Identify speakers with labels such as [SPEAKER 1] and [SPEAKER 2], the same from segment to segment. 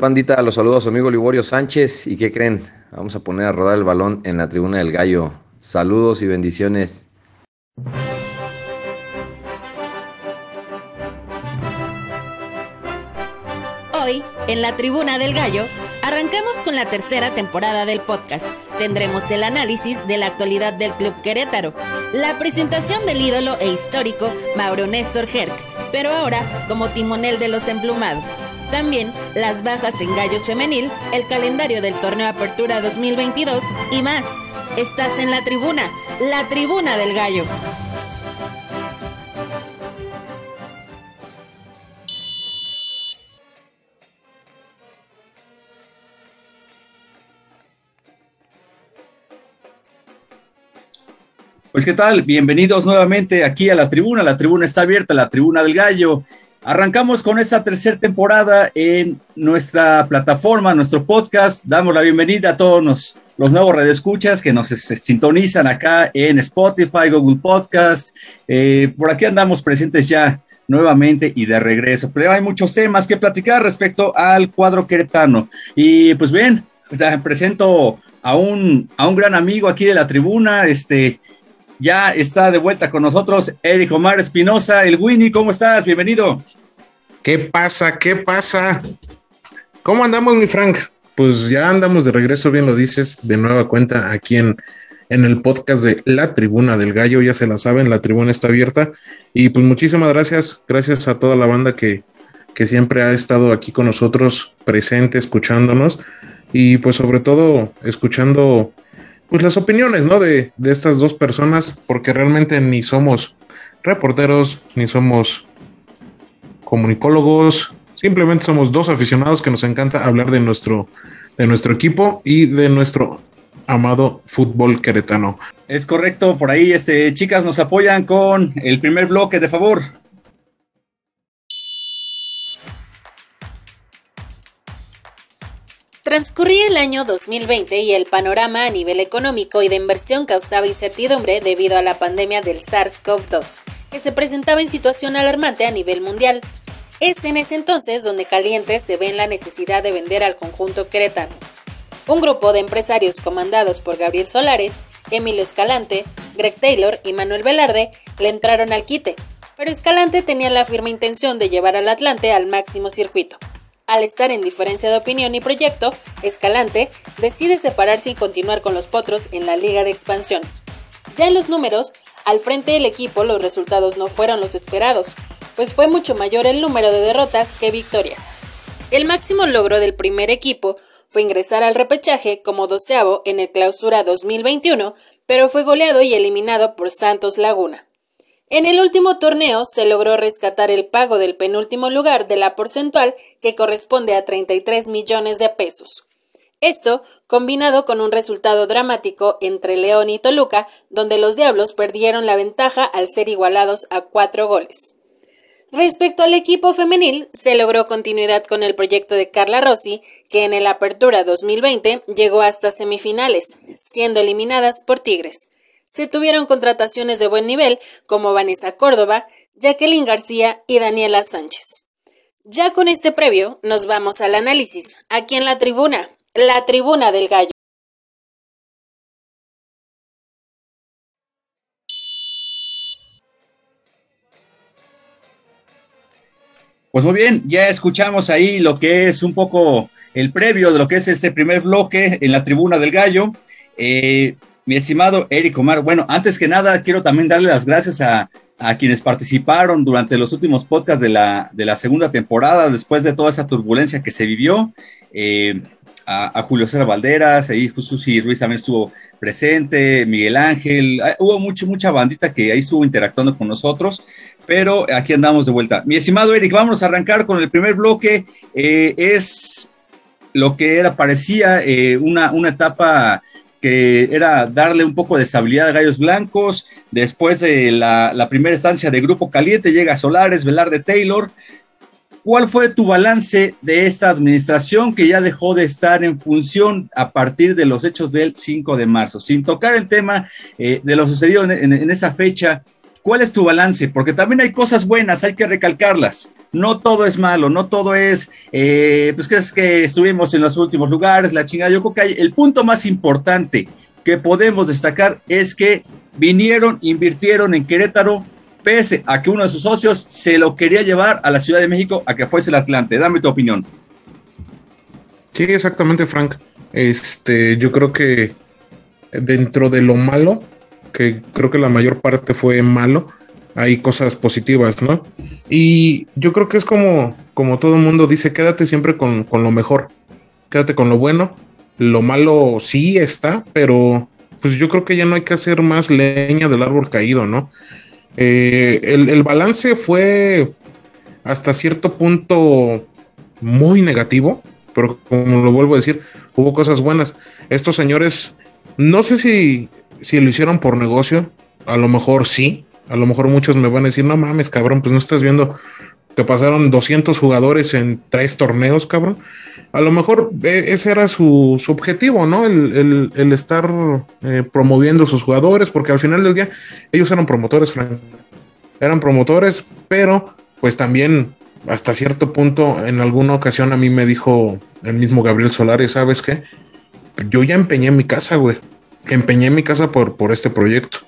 [SPEAKER 1] Bandita, los saludos su amigo Liborio Sánchez. ¿Y qué creen? Vamos a poner a rodar el balón en la tribuna del gallo. Saludos y bendiciones.
[SPEAKER 2] Hoy, en la tribuna del gallo, arrancamos con la tercera temporada del podcast. Tendremos el análisis de la actualidad del Club Querétaro, la presentación del ídolo e histórico Mauro Néstor Herc, pero ahora como timonel de los emplumados. También las bajas en Gallos Femenil, el calendario del torneo Apertura 2022 y más. Estás en la tribuna, la tribuna del gallo.
[SPEAKER 3] Pues qué tal, bienvenidos nuevamente aquí a la tribuna, la tribuna está abierta, la tribuna del gallo. Arrancamos con esta tercera temporada en nuestra plataforma, nuestro podcast. Damos la bienvenida a todos los, nuevos redescuchas que nos sintonizan acá en Spotify, Google Podcast. Eh, por aquí andamos presentes ya nuevamente y de regreso. Pero hay muchos temas que platicar respecto al cuadro queretano. Y pues bien, presento a un, a un gran amigo aquí de la tribuna, este, ya está de vuelta con nosotros Eric Omar Espinosa, el Winnie. ¿Cómo estás? Bienvenido.
[SPEAKER 4] ¿Qué pasa? ¿Qué pasa? ¿Cómo andamos, mi Frank? Pues ya andamos de regreso, bien lo dices, de nueva cuenta aquí en, en el podcast de La Tribuna del Gallo. Ya se la saben, la tribuna está abierta. Y pues muchísimas gracias, gracias a toda la banda que, que siempre ha estado aquí con nosotros, presente, escuchándonos. Y pues sobre todo escuchando pues las opiniones, ¿no? De, de estas dos personas, porque realmente ni somos reporteros, ni somos comunicólogos, simplemente somos dos aficionados que nos encanta hablar de nuestro, de nuestro equipo y de nuestro amado fútbol queretano.
[SPEAKER 3] Es correcto, por ahí, este, chicas, nos apoyan con el primer bloque, de favor.
[SPEAKER 2] Transcurría el año 2020 y el panorama a nivel económico y de inversión causaba incertidumbre debido a la pandemia del SARS-CoV-2, que se presentaba en situación alarmante a nivel mundial. Es en ese entonces donde Caliente se ve en la necesidad de vender al conjunto queretano. Un grupo de empresarios comandados por Gabriel Solares, Emilio Escalante, Greg Taylor y Manuel Velarde le entraron al quite, pero Escalante tenía la firme intención de llevar al Atlante al máximo circuito. Al estar en diferencia de opinión y proyecto, Escalante decide separarse y continuar con los Potros en la Liga de Expansión. Ya en los números, al frente del equipo los resultados no fueron los esperados, pues fue mucho mayor el número de derrotas que victorias. El máximo logro del primer equipo fue ingresar al repechaje como doceavo en el Clausura 2021, pero fue goleado y eliminado por Santos Laguna. En el último torneo se logró rescatar el pago del penúltimo lugar de la porcentual que corresponde a 33 millones de pesos. Esto combinado con un resultado dramático entre León y Toluca, donde los Diablos perdieron la ventaja al ser igualados a cuatro goles. Respecto al equipo femenil, se logró continuidad con el proyecto de Carla Rossi, que en el Apertura 2020 llegó hasta semifinales, siendo eliminadas por Tigres se tuvieron contrataciones de buen nivel como Vanessa Córdoba, Jacqueline García y Daniela Sánchez. Ya con este previo, nos vamos al análisis, aquí en la tribuna, la tribuna del gallo.
[SPEAKER 3] Pues muy bien, ya escuchamos ahí lo que es un poco el previo de lo que es este primer bloque en la tribuna del gallo. Eh, mi estimado Eric Omar, bueno, antes que nada quiero también darle las gracias a, quienes participaron durante los últimos podcasts de la, de la segunda temporada, después de toda esa turbulencia que se vivió. Eh, a, Julio César Valderas, ahí Susi Ruiz también estuvo presente, Miguel Ángel, ah, hubo mucho, mucha bandita que ahí estuvo interactuando con nosotros, pero aquí andamos de vuelta. Mi estimado Eric, vamos a arrancar con el primer bloque. Eh, es lo que era, parecía eh, una, una etapa que era darle un poco de estabilidad a Gallos Blancos. Después de la, primera estancia de Grupo Caliente, llega Solares, Velarde Taylor. ¿Cuál fue tu balance de esta administración que ya dejó de estar en función a partir de los hechos del 5 de marzo? Sin tocar el tema eh, de lo sucedido en, esa fecha, ¿cuál es tu balance? Porque también hay cosas buenas, hay que recalcarlas. No todo es malo, no todo es, eh, pues que es que estuvimos en los últimos lugares, la chingada. Yo creo que hay, el punto más importante que podemos destacar es que vinieron, invirtieron en Querétaro, pese a que uno de sus socios se lo quería llevar a la Ciudad de México a que fuese el Atlante. Dame tu opinión.
[SPEAKER 4] Sí, exactamente, Frank. Este, yo creo que dentro de lo malo, que creo que la mayor parte fue malo, hay cosas positivas, ¿no? Y yo creo que es como, como todo el mundo dice, quédate siempre con, con lo mejor, quédate con lo bueno. Lo malo sí está, pero pues yo creo que ya no hay que hacer más leña del árbol caído, ¿no? Eh, el, balance fue hasta cierto punto muy negativo, pero como lo vuelvo a decir, hubo cosas buenas. Estos señores, no sé si, si lo hicieron por negocio, a lo mejor sí, a lo mejor muchos me van a decir, no mames, cabrón, pues no estás viendo que pasaron 200 jugadores en tres torneos, cabrón. A lo mejor e, ese era su, objetivo, ¿no? El, estar eh, promoviendo sus jugadores, porque al final del día ellos eran promotores, Frank. Eran promotores, pero pues también hasta cierto punto, en alguna ocasión a mí me dijo el mismo Gabriel Solares, ¿sabes qué? Yo ya empeñé mi casa, güey. Empeñé mi casa por, por este proyecto.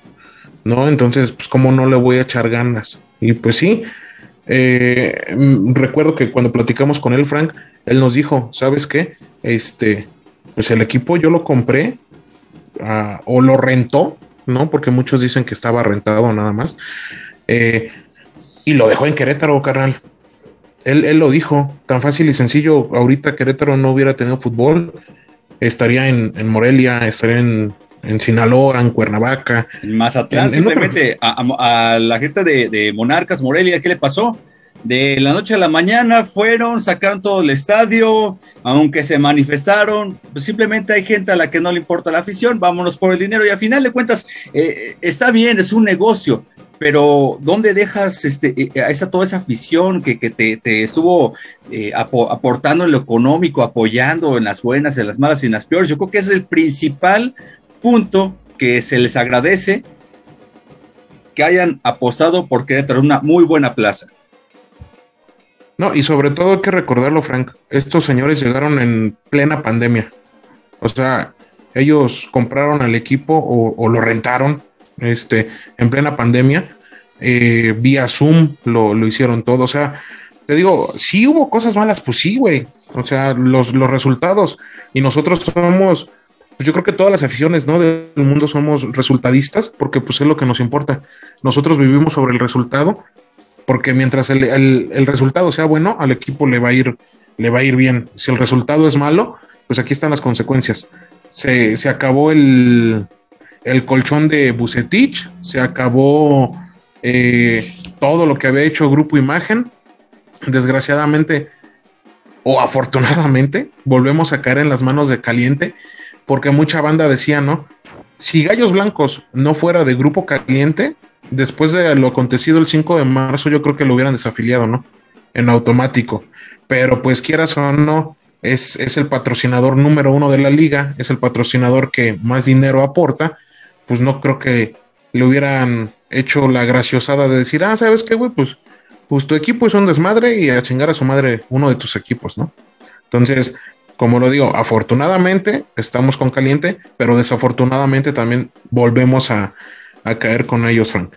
[SPEAKER 4] ¿No? Entonces, pues, ¿cómo no le voy a echar ganas? Y pues sí, eh, recuerdo que cuando platicamos con él, Frank, él nos dijo, ¿sabes qué? Este, pues el equipo yo lo compré uh, o lo rentó, ¿no? Porque muchos dicen que estaba rentado nada más. Eh, y lo dejó en Querétaro, carnal. Él, él, lo dijo, tan fácil y sencillo. Ahorita Querétaro no hubiera tenido fútbol, estaría en, en Morelia, estaría en, en, Sinaloa, en Cuernavaca.
[SPEAKER 3] En Mazatlán, en, simplemente a, a, la gente de, de Monarcas, Morelia, ¿qué le pasó? de la noche a la mañana fueron, sacaron todo el estadio, aunque se manifestaron, pues simplemente hay gente a la que no le importa la afición, vámonos por el dinero y al final de cuentas eh, está bien, es un negocio, pero ¿dónde dejas este, eh, a esa, toda esa afición que, que te, te, estuvo eh, aportando en lo económico, apoyando en las buenas, en las malas y en las peores? Yo creo que es el principal punto que se les agradece que hayan apostado por Querétaro, una muy buena plaza.
[SPEAKER 4] No, y sobre todo hay que recordarlo, Frank. Estos señores llegaron en plena pandemia. O sea, ellos compraron al equipo o, lo rentaron este, en plena pandemia. Eh, vía Zoom lo, lo, hicieron todo. O sea, te digo, sí hubo cosas malas, pues sí, güey. O sea, los, los resultados. Y nosotros somos, pues yo creo que todas las aficiones ¿no? del mundo somos resultadistas, porque pues es lo que nos importa. Nosotros vivimos sobre el resultado porque mientras el, resultado sea bueno, al equipo le va a ir, le va a ir bien. Si el resultado es malo, pues aquí están las consecuencias. Se, acabó el, colchón de Bucetich, se acabó eh, todo lo que había hecho Grupo Imagen. Desgraciadamente o afortunadamente, volvemos a caer en las manos de Caliente, porque mucha banda decía, ¿no? Si Gallos Blancos no fuera de Grupo Caliente, después de lo acontecido el 5 de marzo, yo creo que lo hubieran desafiliado, ¿no? En automático. Pero pues quieras o no, es, es el patrocinador número uno de la liga, es el patrocinador que más dinero aporta, pues no creo que le hubieran hecho la graciosada de decir, ah, ¿sabes qué, güey? Pues, pues tu equipo es un desmadre y a chingar a su madre uno de tus equipos, ¿no? Entonces, como lo digo, afortunadamente estamos con caliente, pero desafortunadamente también volvemos a, a caer con ellos, Frank.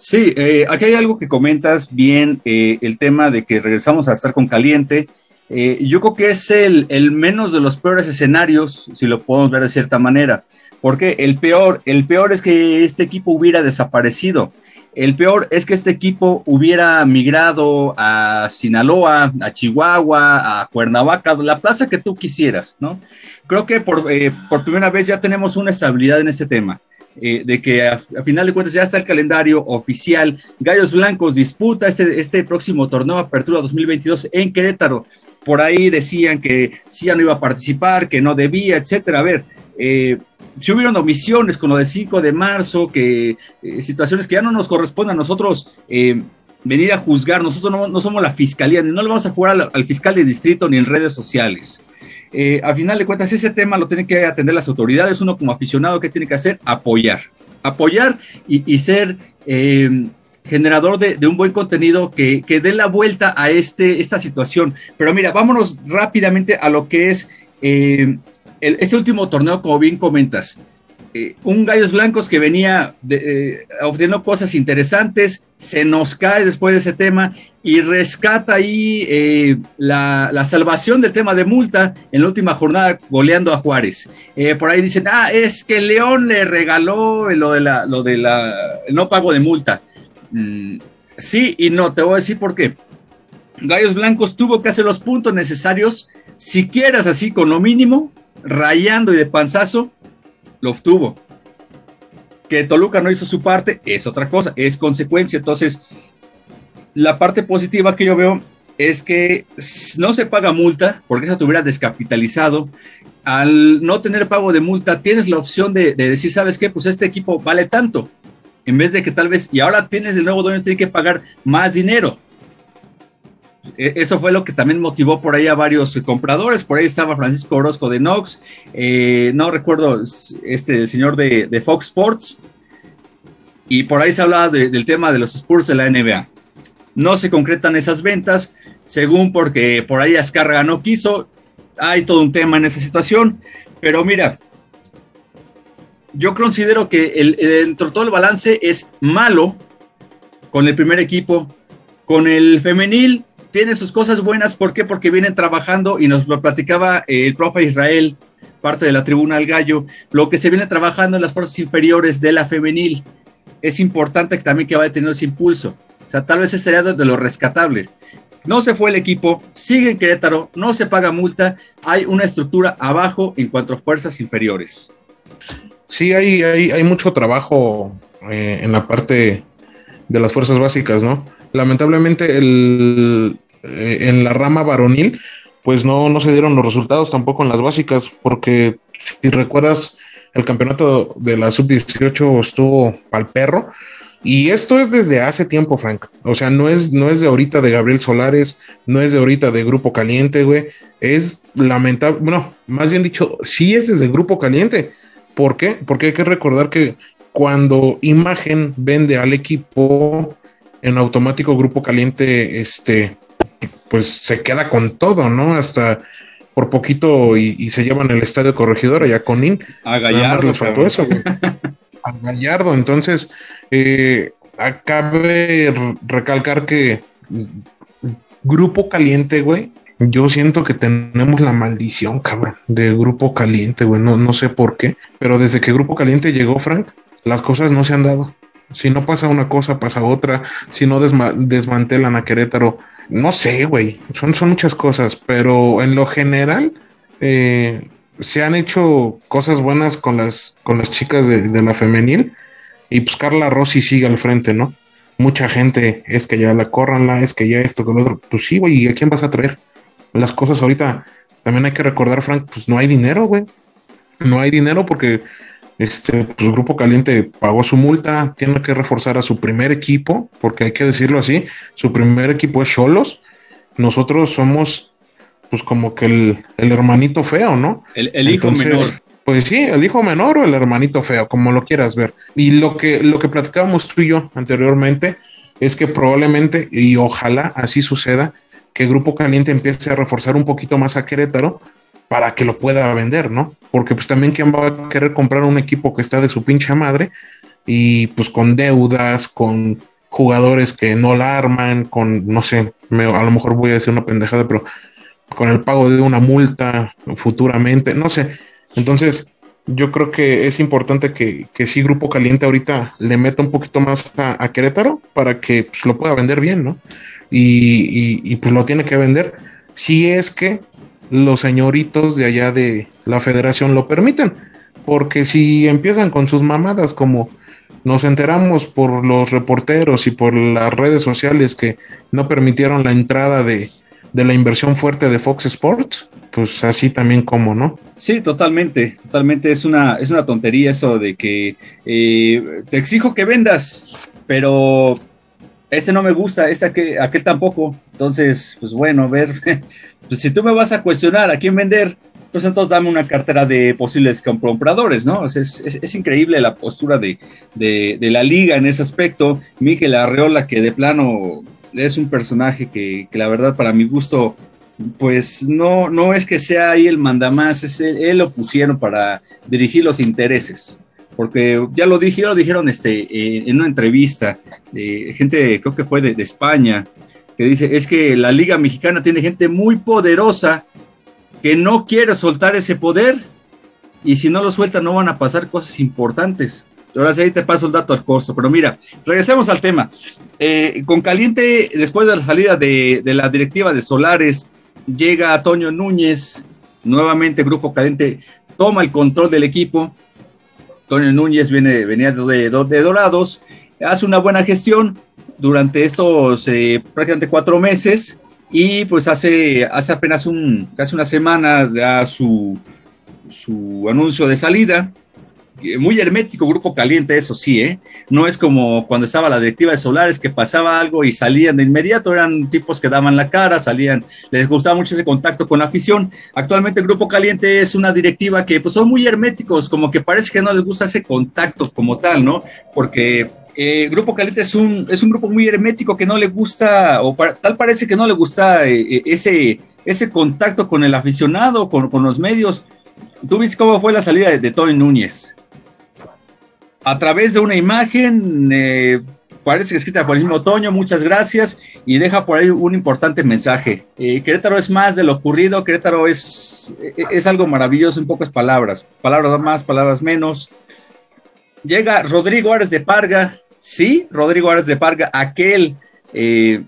[SPEAKER 3] Sí, eh, aquí hay algo que comentas bien, eh, el tema de que regresamos a estar con caliente. Eh, yo creo que es el, el, menos de los peores escenarios, si lo podemos ver de cierta manera. Porque el peor, el peor es que este equipo hubiera desaparecido. El peor es que este equipo hubiera migrado a Sinaloa, a Chihuahua, a Cuernavaca, la plaza que tú quisieras, ¿no? Creo que por, por primera vez ya tenemos una estabilidad en ese tema. Eh, de que a, final de cuentas ya está el calendario oficial. Gallos Blancos disputa este, este próximo torneo Apertura 2022 en Querétaro. por ahí decían que sí ya no iba a participar, que no debía, etcétera. A ver, eh, si hubieron omisiones con lo de 5 de marzo, que eh, situaciones que ya no nos corresponden a nosotros eh, venir a juzgar, nosotros no, somos la fiscalía, no le vamos a jugar al, fiscal de distrito ni en redes sociales. Eh, a final de cuentas, ese tema lo tienen que atender las autoridades, uno como aficionado, ¿qué tiene que hacer? Apoyar, apoyar y, ser generador de, un buen contenido que, que dé la vuelta a este, esta situación. Pero mira, vámonos rápidamente a lo que es este último torneo, como bien comentas, eh, un Gallos Blancos que venía de, eh, obteniendo cosas interesantes, se nos cae después de ese tema y rescata ahí eh, la, salvación del tema de multa en la última jornada goleando a Juárez. por ahí dicen, ah, es que León le regaló lo de la, el no pago de multa. Mm, sí y no, te voy a decir por qué. Gallos Blancos tuvo que hacer los puntos necesarios, si quieras así con lo mínimo, rayando y de panzazo, lo obtuvo. Que Toluca no hizo su parte es otra cosa, es consecuencia. Entonces, la parte positiva que yo veo es que no se paga multa, porque esa te descapitalizado. Al no tener pago de multa, tienes la opción de, de, decir, ¿sabes qué? Pues este equipo vale tanto. En vez de que tal vez, y ahora tienes el nuevo dueño, tiene que pagar más dinero. E, eso fue lo que también motivó por ahí a varios compradores. Por ahí estaba Francisco Orozco de Nox, eh, no recuerdo, este, el señor de, Fox Sports. Y por ahí se hablaba del tema de los Spurs de la NBA. No se concretan esas ventas, según porque por ahí Azcárraga no quiso. Hay todo un tema en esa situación. Pero mira, yo considero que el, dentro todo el balance es malo con el primer equipo. Con el femenil tiene sus cosas buenas. ¿Por qué? Porque vienen trabajando y nos lo platicaba eh, el profe Israel, parte de la tribuna al gallo, lo que se viene trabajando en las fuerzas inferiores de la femenil. Es importante que también que vaya teniendo ese impulso. O sea, tal vez ese sería de lo rescatable. No se fue el equipo, sigue en Querétaro, no se paga multa, hay una estructura abajo en cuanto a fuerzas inferiores.
[SPEAKER 4] Sí, hay, hay, mucho trabajo eh, en la parte de las fuerzas básicas, ¿no? Lamentablemente el, eh, en la rama varonil, pues no, no se dieron los resultados tampoco en las básicas, porque si recuerdas, el campeonato de la sub-18 estuvo al perro. Y esto es desde hace tiempo, Frank. O sea, no es, no es de ahorita de Gabriel Solares, no es de ahorita de Grupo Caliente, güey. Es lamentable, bueno, más bien dicho, sí es desde Grupo Caliente. ¿Por qué? Porque hay que recordar que cuando Imagen vende al equipo, en automático Grupo Caliente, este, pues se queda con todo, ¿no? Hasta por poquito y, se llevan el estadio corregidor allá con IN.
[SPEAKER 3] A Gallardo.
[SPEAKER 4] Les faltó eso, A Gallardo. Entonces, eh, acabe recalcar que Grupo Caliente, güey, yo siento que tenemos la maldición, cabrón, de Grupo Caliente, güey. No, no sé por qué, pero desde que Grupo Caliente llegó, Frank, las cosas no se han dado. Si no pasa una cosa, pasa otra. Si no desmantelan a Querétaro, no sé, güey. Son, son muchas cosas, pero en lo general eh, se han hecho cosas buenas con las, con las chicas de, la femenil. Y pues Carla Rossi sigue al frente, ¿no? Mucha gente es que ya la corranla, es que ya esto, que lo otro. Pues sí, güey, ¿y a quién vas a traer? Las cosas ahorita, también hay que recordar, Frank, pues no hay dinero, güey. No hay dinero porque este, pues, el Grupo Caliente pagó su multa, tiene que reforzar a su primer equipo, porque hay que decirlo así, su primer equipo es Cholos. Nosotros somos, pues, como que el, hermanito feo, ¿no?
[SPEAKER 3] El, hijo menor.
[SPEAKER 4] Pues sí, el hijo menor o el hermanito feo, como lo quieras ver. Y lo que, lo que platicábamos tú y yo anteriormente es que probablemente, y ojalá así suceda, que Grupo Caliente empiece a reforzar un poquito más a Querétaro para que lo pueda vender, ¿no? Porque pues también quién va a querer comprar un equipo que está de su pinche madre y pues con deudas, con jugadores que no la arman, con, no sé, a lo mejor voy a decir una pendejada, pero con el pago de una multa futuramente, no sé. Entonces, yo creo que es importante que, que sí Grupo Caliente ahorita le meta un poquito más a, Querétaro para que pues, lo pueda vender bien, ¿no? Y, y, pues lo tiene que vender. Si es que los señoritos de allá de la federación lo permiten. Porque si empiezan con sus mamadas como nos enteramos por los reporteros y por las redes sociales que no permitieron la entrada de, de la inversión fuerte de Fox Sports, pues así también como, ¿no?
[SPEAKER 3] Sí, totalmente, totalmente. Es una, es una tontería eso de que eh, te exijo que vendas, pero este no me gusta, este aquel, aquel tampoco. Entonces, pues bueno, ver, pues si tú me vas a cuestionar a quién vender, pues entonces dame una cartera de posibles compradores, ¿no? es, increíble la postura de, de, de, la liga en ese aspecto. Miguel Arreola, que de plano es un personaje que, que la verdad para mi gusto pues no, no es que sea ahí el mandamás, es él, lo pusieron para dirigir los intereses. Porque ya lo dije, lo dijeron este, eh, en una entrevista, de gente, creo que fue de, España, que dice, es que la Liga Mexicana tiene gente muy poderosa que no quiere soltar ese poder y si no lo suelta no van a pasar cosas importantes. Ahora sí, te paso el dato al costo, pero mira, regresemos al tema. Eh, con Caliente, después de la salida de, la directiva de Solares, llega Toño Núñez, nuevamente Grupo Caliente toma el control del equipo. Toño Núñez viene, venía de, de, Dorados, hace una buena gestión durante estos eh, prácticamente cuatro meses y pues hace, hace apenas un, casi una semana da su, su anuncio de salida muy hermético, grupo caliente, eso sí, ¿eh? No es como cuando estaba la directiva de Solares que pasaba algo y salían de inmediato, eran tipos que daban la cara, salían, les gustaba mucho ese contacto con la afición. Actualmente el grupo caliente es una directiva que pues son muy herméticos, como que parece que no les gusta ese contacto como tal, ¿no? Porque eh, Grupo Caliente es un, es un grupo muy hermético que no le gusta, o tal parece que no le gusta eh, eh, ese, ese contacto con el aficionado, con, con, los medios. Tú viste cómo fue la salida de, de Tony Núñez a través de una imagen, eh, parece que escrita por el mismo Otoño, muchas gracias, y deja por ahí un importante mensaje. Eh, Querétaro es más de lo ocurrido, Querétaro es, es algo maravilloso en pocas palabras, palabras más, palabras menos. Llega Rodrigo Ares de Parga, sí, Rodrigo Ares de Parga, aquel eh,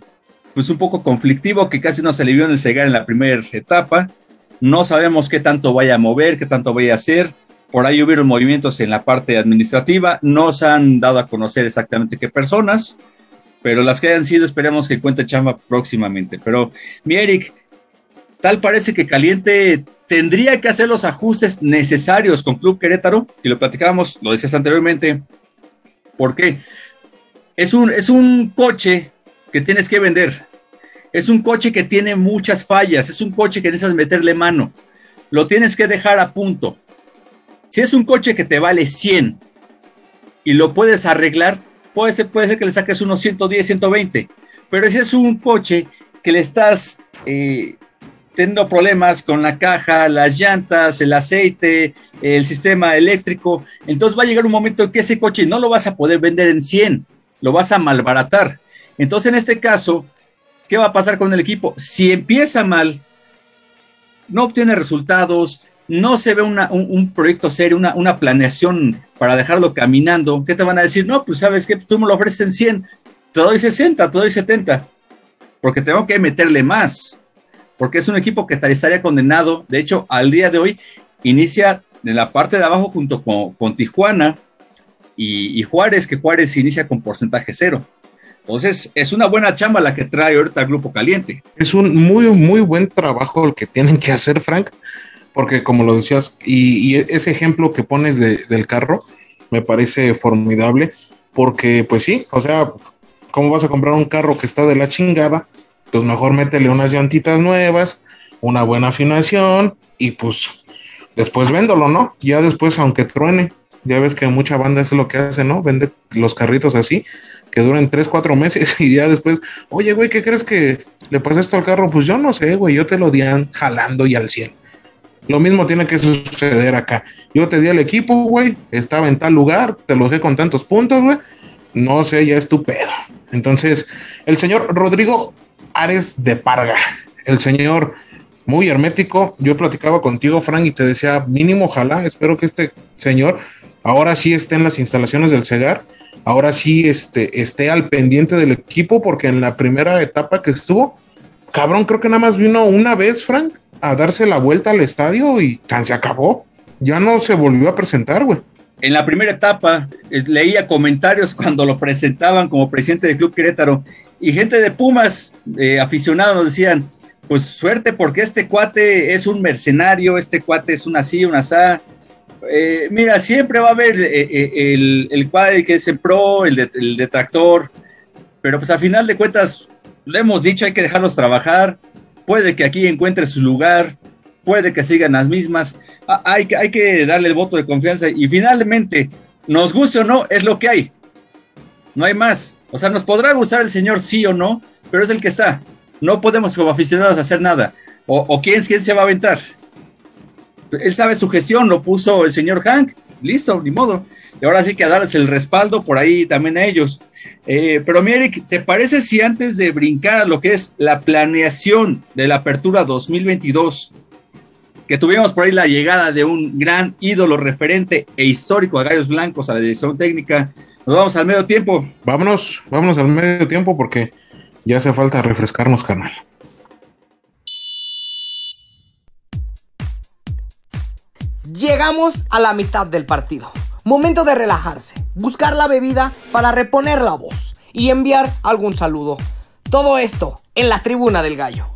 [SPEAKER 3] pues un poco conflictivo que casi no se le vio en el cegar en la primera etapa. No sabemos qué tanto vaya a mover, qué tanto vaya a hacer por ahí hubieron movimientos en la parte administrativa, no se han dado a conocer exactamente qué personas, pero las que hayan sido esperemos que cuente chamba próximamente. Pero, mi Eric, tal parece que Caliente tendría que hacer los ajustes necesarios con Club Querétaro, y lo platicábamos, lo decías anteriormente, ¿por qué? Es un, es un coche que tienes que vender, es un coche que tiene muchas fallas, es un coche que necesitas meterle mano, lo tienes que dejar a punto si es un coche que te vale 100 y lo puedes arreglar, puede ser, puede ser que le saques unos 110, 120. Pero si es un coche que le estás eh, teniendo problemas con la caja, las llantas, el aceite, el sistema eléctrico, entonces va a llegar un momento en que ese coche no lo vas a poder vender en 100, lo vas a malbaratar. Entonces, en este caso, ¿qué va a pasar con el equipo? Si empieza mal, no obtiene resultados, no se ve un, proyecto serio, una, planeación para dejarlo caminando, ¿qué te van a decir? No, pues sabes que tú me lo ofreces en 100, te doy 60, te doy 70, porque tengo que meterle más, porque es un equipo que estaría condenado. De hecho, al día de hoy inicia en la parte de abajo junto con, Tijuana y, y, Juárez, que Juárez inicia con porcentaje cero. Entonces, es una buena chamba la que trae ahorita el Grupo Caliente.
[SPEAKER 4] Es un muy, muy buen trabajo el que tienen que hacer, Frank porque como lo decías, y, ese ejemplo que pones del carro me parece formidable, porque pues sí, o sea, ¿cómo vas a comprar un carro que está de la chingada? Pues mejor métele unas llantitas nuevas, una buena afinación y pues después véndolo, ¿no? Ya después, aunque truene, ya ves que mucha banda es lo que hace, ¿no? Vende los carritos así, que duren 3, 4 meses y ya después, oye, güey, ¿qué crees que le pasa esto al carro? Pues yo no sé, güey, yo te lo dian jalando y al 100. Lo mismo tiene que suceder acá. Yo te di el equipo, güey, estaba en tal lugar, te lo dejé con tantos puntos, güey. No sé, ya es tu pedo. Entonces, el señor Rodrigo Ares de Parga, el señor muy hermético. Yo platicaba contigo, Frank, y te decía, mínimo, ojalá, espero que este señor ahora sí esté en las instalaciones del Segar, ahora sí esté, esté al pendiente del equipo, porque en la primera etapa que estuvo, cabrón, creo que nada más vino una vez, Frank, a darse la vuelta al estadio y se acabó. Ya no se volvió a presentar, güey.
[SPEAKER 3] En la primera etapa leía comentarios cuando lo presentaban como presidente del Club Querétaro y gente de Pumas, eh, aficionados, nos decían, pues suerte porque este cuate es un mercenario, este cuate es una así, una asá. Eh, mira, siempre va a haber eh, eh, el, el, que es en pro, el, el detractor, pero pues a final de cuentas, le hemos dicho, hay que dejarlos trabajar, puede que aquí encuentre su lugar, puede que sigan las mismas, ah, hay, hay que darle el voto de confianza y finalmente, nos guste o no, es lo que hay, no hay más, o sea, nos podrá gustar el señor sí o no, pero es el que está, no podemos como aficionados hacer nada, o, o quién, quién se va a aventar. Él sabe su gestión, lo puso el señor Hank, listo, ni modo. Y ahora sí que a darles el respaldo por ahí también a ellos. Eh, pero mi Eric, ¿te parece si antes de brincar a lo que es la planeación de la apertura 2022, que tuvimos por ahí la llegada de un gran ídolo referente e histórico a Gallos Blancos a la dirección técnica, nos vamos al medio tiempo?
[SPEAKER 4] Vámonos, vámonos al medio tiempo porque ya hace falta refrescarnos, canal.
[SPEAKER 5] Llegamos a la mitad del partido. Momento de relajarse, buscar la bebida para reponer la voz y enviar algún saludo. Todo esto en la tribuna del gallo.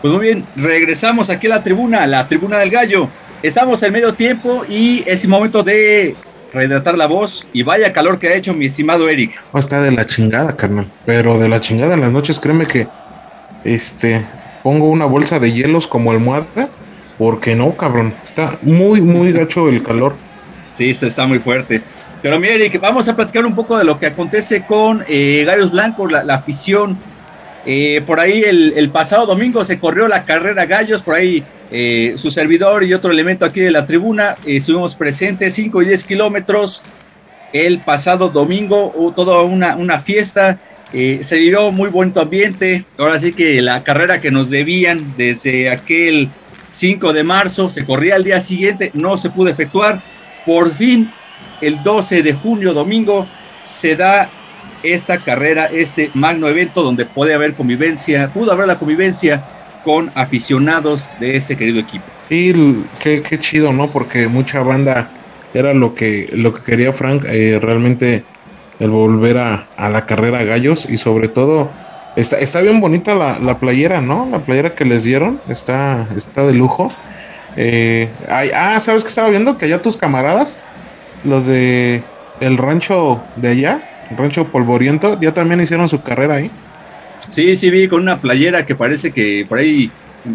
[SPEAKER 3] Pues muy bien, regresamos aquí a la tribuna, la tribuna del gallo. Estamos en medio tiempo y es momento de rehidratar la voz y vaya calor que ha hecho mi estimado Eric.
[SPEAKER 4] está de la chingada, carnal. Pero de la chingada en las noches, créeme que este pongo una bolsa de hielos como almohada, porque no, cabrón. Está muy, muy gacho el calor.
[SPEAKER 3] Sí, está muy fuerte. Pero mira, Eric, vamos a platicar un poco de lo que acontece con eh, Gallos Blancos, la, afición. Eh, por ahí el, pasado domingo se corrió la carrera Gallos, por ahí eh, su servidor y otro elemento aquí de la tribuna. Eh, estuvimos presentes 5 y 10 kilómetros. El pasado domingo toda una, una fiesta. Se dio muy buen ambiente. Ahora sí que la carrera que nos debían desde aquel 5 de marzo se corría al día siguiente, no se pudo efectuar. Por fin, el 12 de junio, domingo, se da esta carrera, este magno evento donde puede haber convivencia, pudo haber la convivencia con aficionados de este querido equipo.
[SPEAKER 4] Sí, qué, qué chido, ¿no? Porque mucha banda era lo que, lo que quería Frank, eh, realmente el volver a, a, la carrera gallos y sobre todo está, está bien bonita la, la, playera, ¿no? La playera que les dieron está, está de lujo. Eh, ah, ¿sabes qué estaba viendo? Que allá tus camaradas, los de el rancho de allá, rancho polvoriento, ya también hicieron su carrera ahí.
[SPEAKER 3] Sí, sí, vi con una playera que parece que por ahí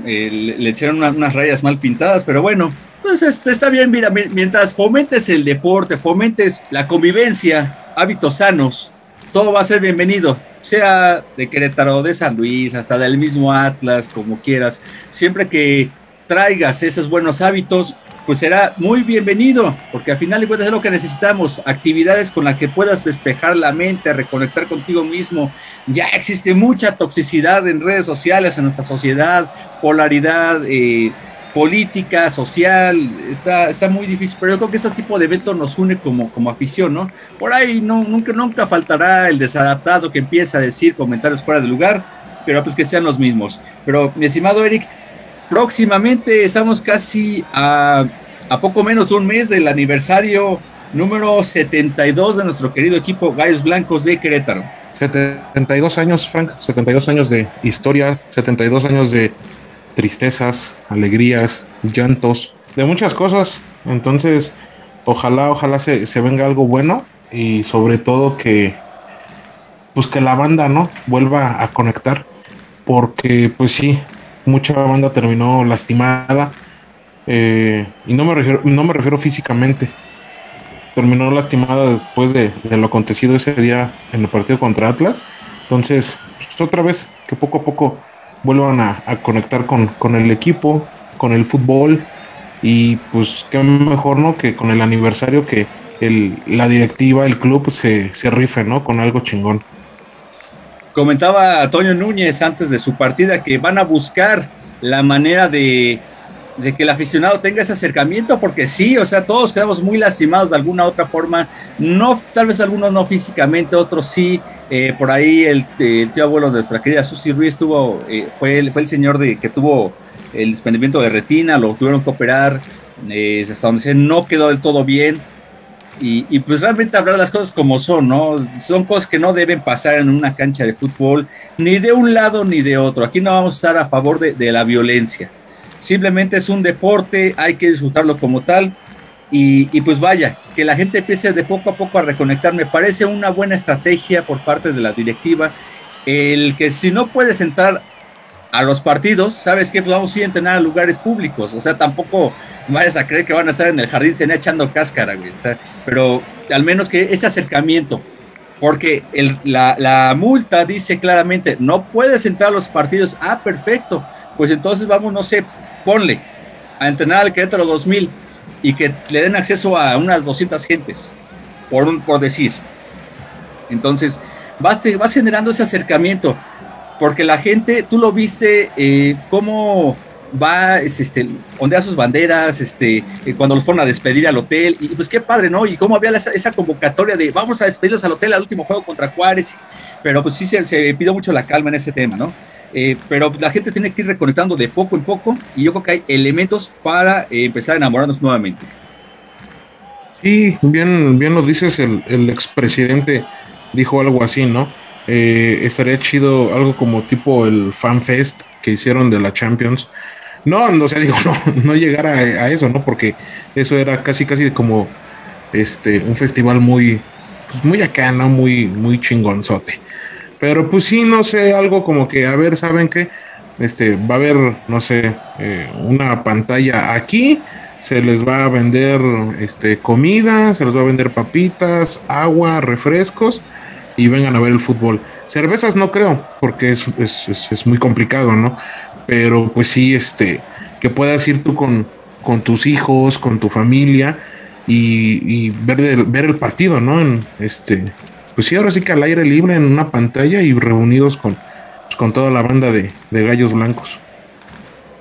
[SPEAKER 3] eh, le, hicieron unas, rayas mal pintadas, pero bueno, pues está bien, mira, mientras fomentes el deporte, fomentes la convivencia, hábitos sanos, todo va a ser bienvenido, sea de Querétaro, de San Luis, hasta del mismo Atlas, como quieras, siempre que traigas esos buenos hábitos, pues será muy bienvenido, porque al final de cuentas es lo que necesitamos, actividades con las que puedas despejar la mente, reconectar contigo mismo. Ya existe mucha toxicidad en redes sociales, en nuestra sociedad, polaridad eh, política, social, está, está muy difícil, pero yo creo que ese tipo de eventos nos une como, como afición, ¿no? Por ahí no, nunca, nunca faltará el desadaptado que empieza a decir comentarios fuera de lugar, pero pues que sean los mismos. Pero mi estimado Eric, próximamente estamos casi a, a poco menos de un mes del aniversario número 72 de nuestro querido equipo Gallos Blancos de Querétaro.
[SPEAKER 4] 72 años, Frank, 72 años de historia, 72 años de tristezas, alegrías, llantos, de muchas cosas. Entonces, ojalá, ojalá se, se venga algo bueno y sobre todo que, pues que la banda, ¿no? Vuelva a conectar. Porque, pues sí, mucha banda terminó lastimada. Eh, y no me, refiero, no me refiero físicamente. Terminó lastimada después de, lo acontecido ese día en el partido contra Atlas. Entonces, pues otra vez, que poco a poco vuelvan a, a conectar con, con, el equipo, con el fútbol. Y pues qué mejor, ¿no? Que con el aniversario que el, la directiva, el club se, se rife, ¿no? Con algo chingón.
[SPEAKER 3] Comentaba Antonio Núñez antes de su partida que van a buscar la manera de, de, que el aficionado tenga ese acercamiento, porque sí, o sea, todos quedamos muy lastimados de alguna otra forma, no, tal vez algunos no físicamente, otros sí, eh, por ahí el, el, tío abuelo de nuestra querida Susi Ruiz tuvo, eh, fue, el, fue el señor de, que tuvo el desprendimiento de retina, lo tuvieron que operar, eh, hasta donde no quedó del todo bien, y, pues realmente hablar las cosas como son, ¿no? Son cosas que no deben pasar en una cancha de fútbol, ni de un lado ni de otro. Aquí no vamos a estar a favor de, la violencia. Simplemente es un deporte, hay que disfrutarlo como tal. Y, y, pues vaya, que la gente empiece de poco a poco a reconectar. Me parece una buena estrategia por parte de la directiva. El que si no puedes entrar a los partidos, ¿sabes qué? Pues vamos a ir a entrenar a lugares públicos. O sea, tampoco vayas a creer que van a estar en el jardín se echando cáscara, güey. O sea, pero al menos que ese acercamiento, porque la, multa dice claramente, no puedes entrar a los partidos. Ah, perfecto. Pues entonces vamos, no sé, ponle a entrenar al Querétaro 2000 y que le den acceso a unas 200 gentes, por, por decir. Entonces, vas, te, vas generando ese acercamiento porque la gente, tú lo viste, eh, cómo va, este, ondea sus banderas, este, eh, cuando los fueron a despedir al hotel, y pues qué padre, ¿no? Y cómo había esa, convocatoria de vamos a despedirlos al hotel al último juego contra Juárez, pero pues sí se, se pidió mucho la calma en ese tema, ¿no? Eh, pero la gente tiene que ir reconectando de poco en poco, y yo creo que hay elementos para eh, empezar a enamorarnos nuevamente.
[SPEAKER 4] Sí, bien, bien lo dices, el, el expresidente dijo algo así, ¿no? Eh, estaría chido algo como tipo el fan fest que hicieron de la Champions. No, no sé, digo, no, no llegar a, eso, ¿no? Porque eso era casi, casi como este, un festival muy, pues muy acá, ¿no? Muy, muy chingonzote. Pero pues sí, no sé, algo como que, a ver, ¿saben qué? Este, va a haber, no sé, eh, una pantalla aquí, se les va a vender este, comida, se les va a vender papitas, agua, refrescos y vengan a ver el fútbol. Cervezas no creo, porque es, es, es, muy complicado, ¿no? Pero pues sí, este, que puedas ir tú con, con tus hijos, con tu familia y, y ver, el, ver el partido, ¿no? En, este, pues sí, ahora sí que al aire libre en una pantalla y reunidos con, con toda la banda de, de gallos blancos.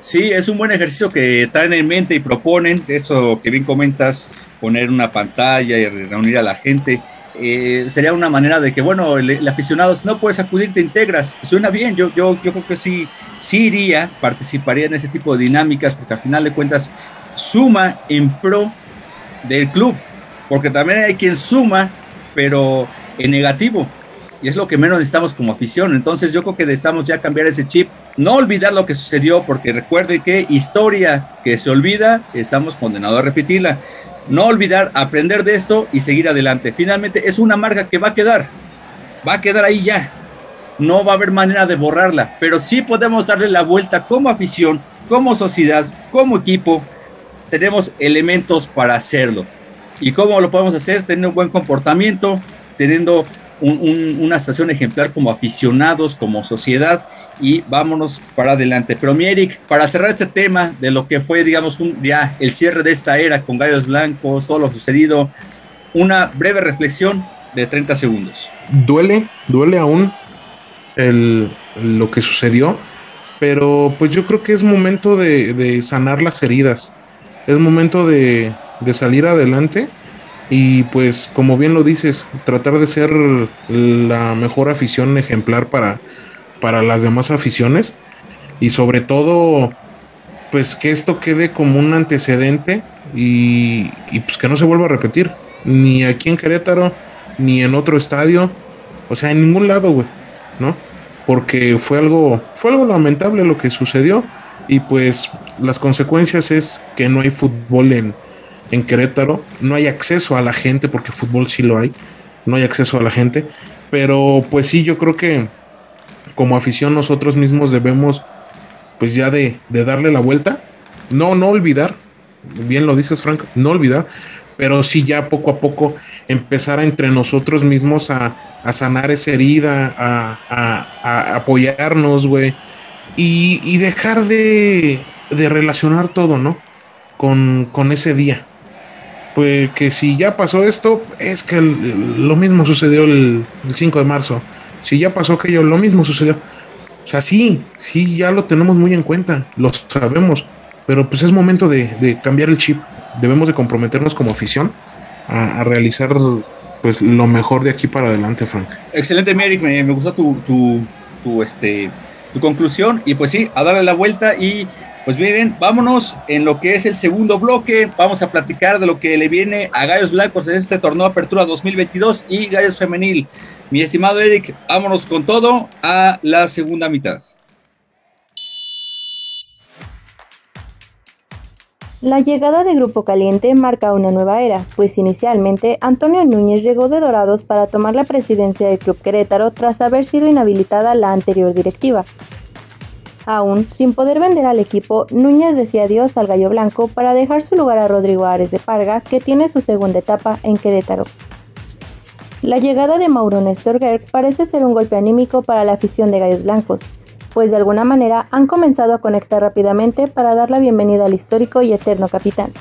[SPEAKER 3] Sí, es un buen ejercicio que traen en mente y proponen, eso que bien comentas, poner una pantalla y reunir a la gente. Eh, sería una manera de que, bueno, el, aficionado, si no puedes acudir, te integras. Suena bien, yo, yo, yo creo que sí, sí iría, participaría en ese tipo de dinámicas, porque al final de cuentas suma en pro del club, porque también hay quien suma, pero en negativo, y es lo que menos necesitamos como afición. Entonces yo creo que necesitamos ya cambiar ese chip, no olvidar lo que sucedió, porque recuerde que historia que se olvida, estamos condenados a repetirla no olvidar, aprender de esto y seguir adelante. Finalmente es una marca que va a quedar, va a quedar ahí ya. No va a haber manera de borrarla, pero sí podemos darle la vuelta como afición, como sociedad, como equipo. Tenemos elementos para hacerlo. ¿Y cómo lo podemos hacer? Teniendo un buen comportamiento, teniendo una estación ejemplar como aficionados, como sociedad y vámonos para adelante. Pero mi Eric, para cerrar este tema de lo que fue, digamos, un, ya el cierre de esta era con Gallos Blancos, todo lo sucedido, una breve reflexión de 30 segundos.
[SPEAKER 4] Duele, duele aún el, lo que sucedió, pero pues yo creo que es momento de, sanar las heridas, es momento de salir adelante y pues como bien lo dices, tratar de ser la mejor afición ejemplar para, para las demás aficiones y sobre todo pues que esto quede como un antecedente y, pues que no se vuelva a repetir ni aquí en Querétaro ni en otro estadio o sea en ningún lado güey no porque fue algo fue algo lamentable lo que sucedió y pues las consecuencias es que no hay fútbol en, en Querétaro no hay acceso a la gente porque fútbol sí lo hay no hay acceso a la gente pero pues sí yo creo que como afición nosotros mismos debemos pues ya de, darle la vuelta. No, no olvidar, bien lo dices Frank, no olvidar, pero sí ya poco a poco empezar entre nosotros mismos a, sanar esa herida, a, apoyarnos, güey, y, dejar de, relacionar todo, ¿no? Con, ese día. Pues que si ya pasó esto, es que lo mismo sucedió el, el 5 de marzo si ya pasó aquello, lo mismo sucedió. O sea, sí, sí, ya lo tenemos muy en cuenta, lo sabemos, pero pues es momento de, cambiar el chip. Debemos de comprometernos como afición a, realizar pues lo mejor de aquí para adelante, Frank.
[SPEAKER 3] Excelente, Merrick, me, gustó tu, tu, tu, este, tu conclusión y pues sí, a darle la vuelta y Pues bien, vámonos en lo que es el segundo bloque. Vamos a platicar de lo que le viene a Gallos Blancos en este torneo Apertura 2022 y Gallos Femenil. Mi estimado Eric, vámonos con todo a la segunda mitad.
[SPEAKER 6] La llegada de Grupo Caliente marca una nueva era, pues inicialmente Antonio Núñez llegó de Dorados para tomar la presidencia del Club Querétaro tras haber sido inhabilitada la anterior directiva. Aún sin poder vender al equipo, Núñez decía adiós al Gallo Blanco para dejar su lugar a Rodrigo Ares de Parga, que tiene su segunda etapa en Querétaro. La llegada de Mauro Néstor Gerg parece ser un golpe anímico para la afición de Gallos Blancos, pues de alguna manera han comenzado a conectar rápidamente para dar la bienvenida al histórico y eterno capitán.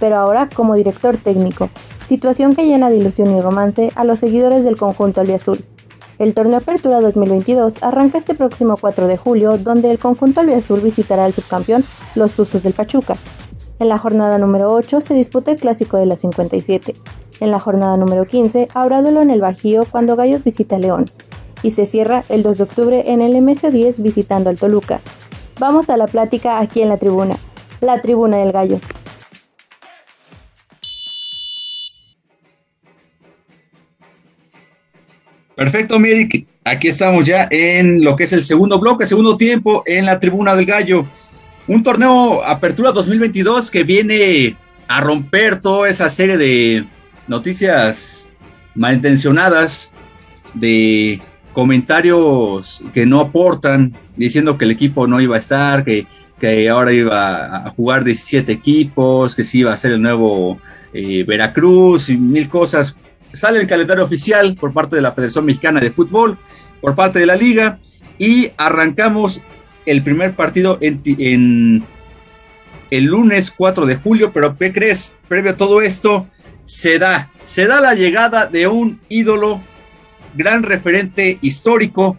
[SPEAKER 6] Pero ahora como director técnico, situación que llena de ilusión y romance a los seguidores del conjunto albiazul. El torneo Apertura 2022 arranca este próximo 4 de julio, donde el conjunto albiazul visitará al subcampeón, los Tuzos del Pachuca. En la jornada número 8 se disputa el clásico de la 57. En la jornada número 15 habrá duelo en el Bajío cuando Gallos visita León. Y se cierra el 2 de octubre en el MS10 visitando al Toluca. Vamos a la plática aquí en la tribuna, la tribuna del Gallo.
[SPEAKER 3] Perfecto, Mirik. Aquí estamos ya en lo que es el segundo bloque, segundo tiempo en la Tribuna del Gallo. Un torneo Apertura 2022 que viene a romper toda esa serie de noticias malintencionadas, de comentarios que no aportan, diciendo que el equipo no iba a estar, que, que ahora iba a jugar 17 equipos, que sí iba a ser el nuevo eh, Veracruz y mil cosas sale el calendario oficial por parte de la Federación Mexicana de Fútbol, por parte de la liga, y arrancamos el primer partido en, el lunes 4 de julio, pero ¿qué crees? Previo a todo esto, se da, se da la llegada de un ídolo, gran referente histórico.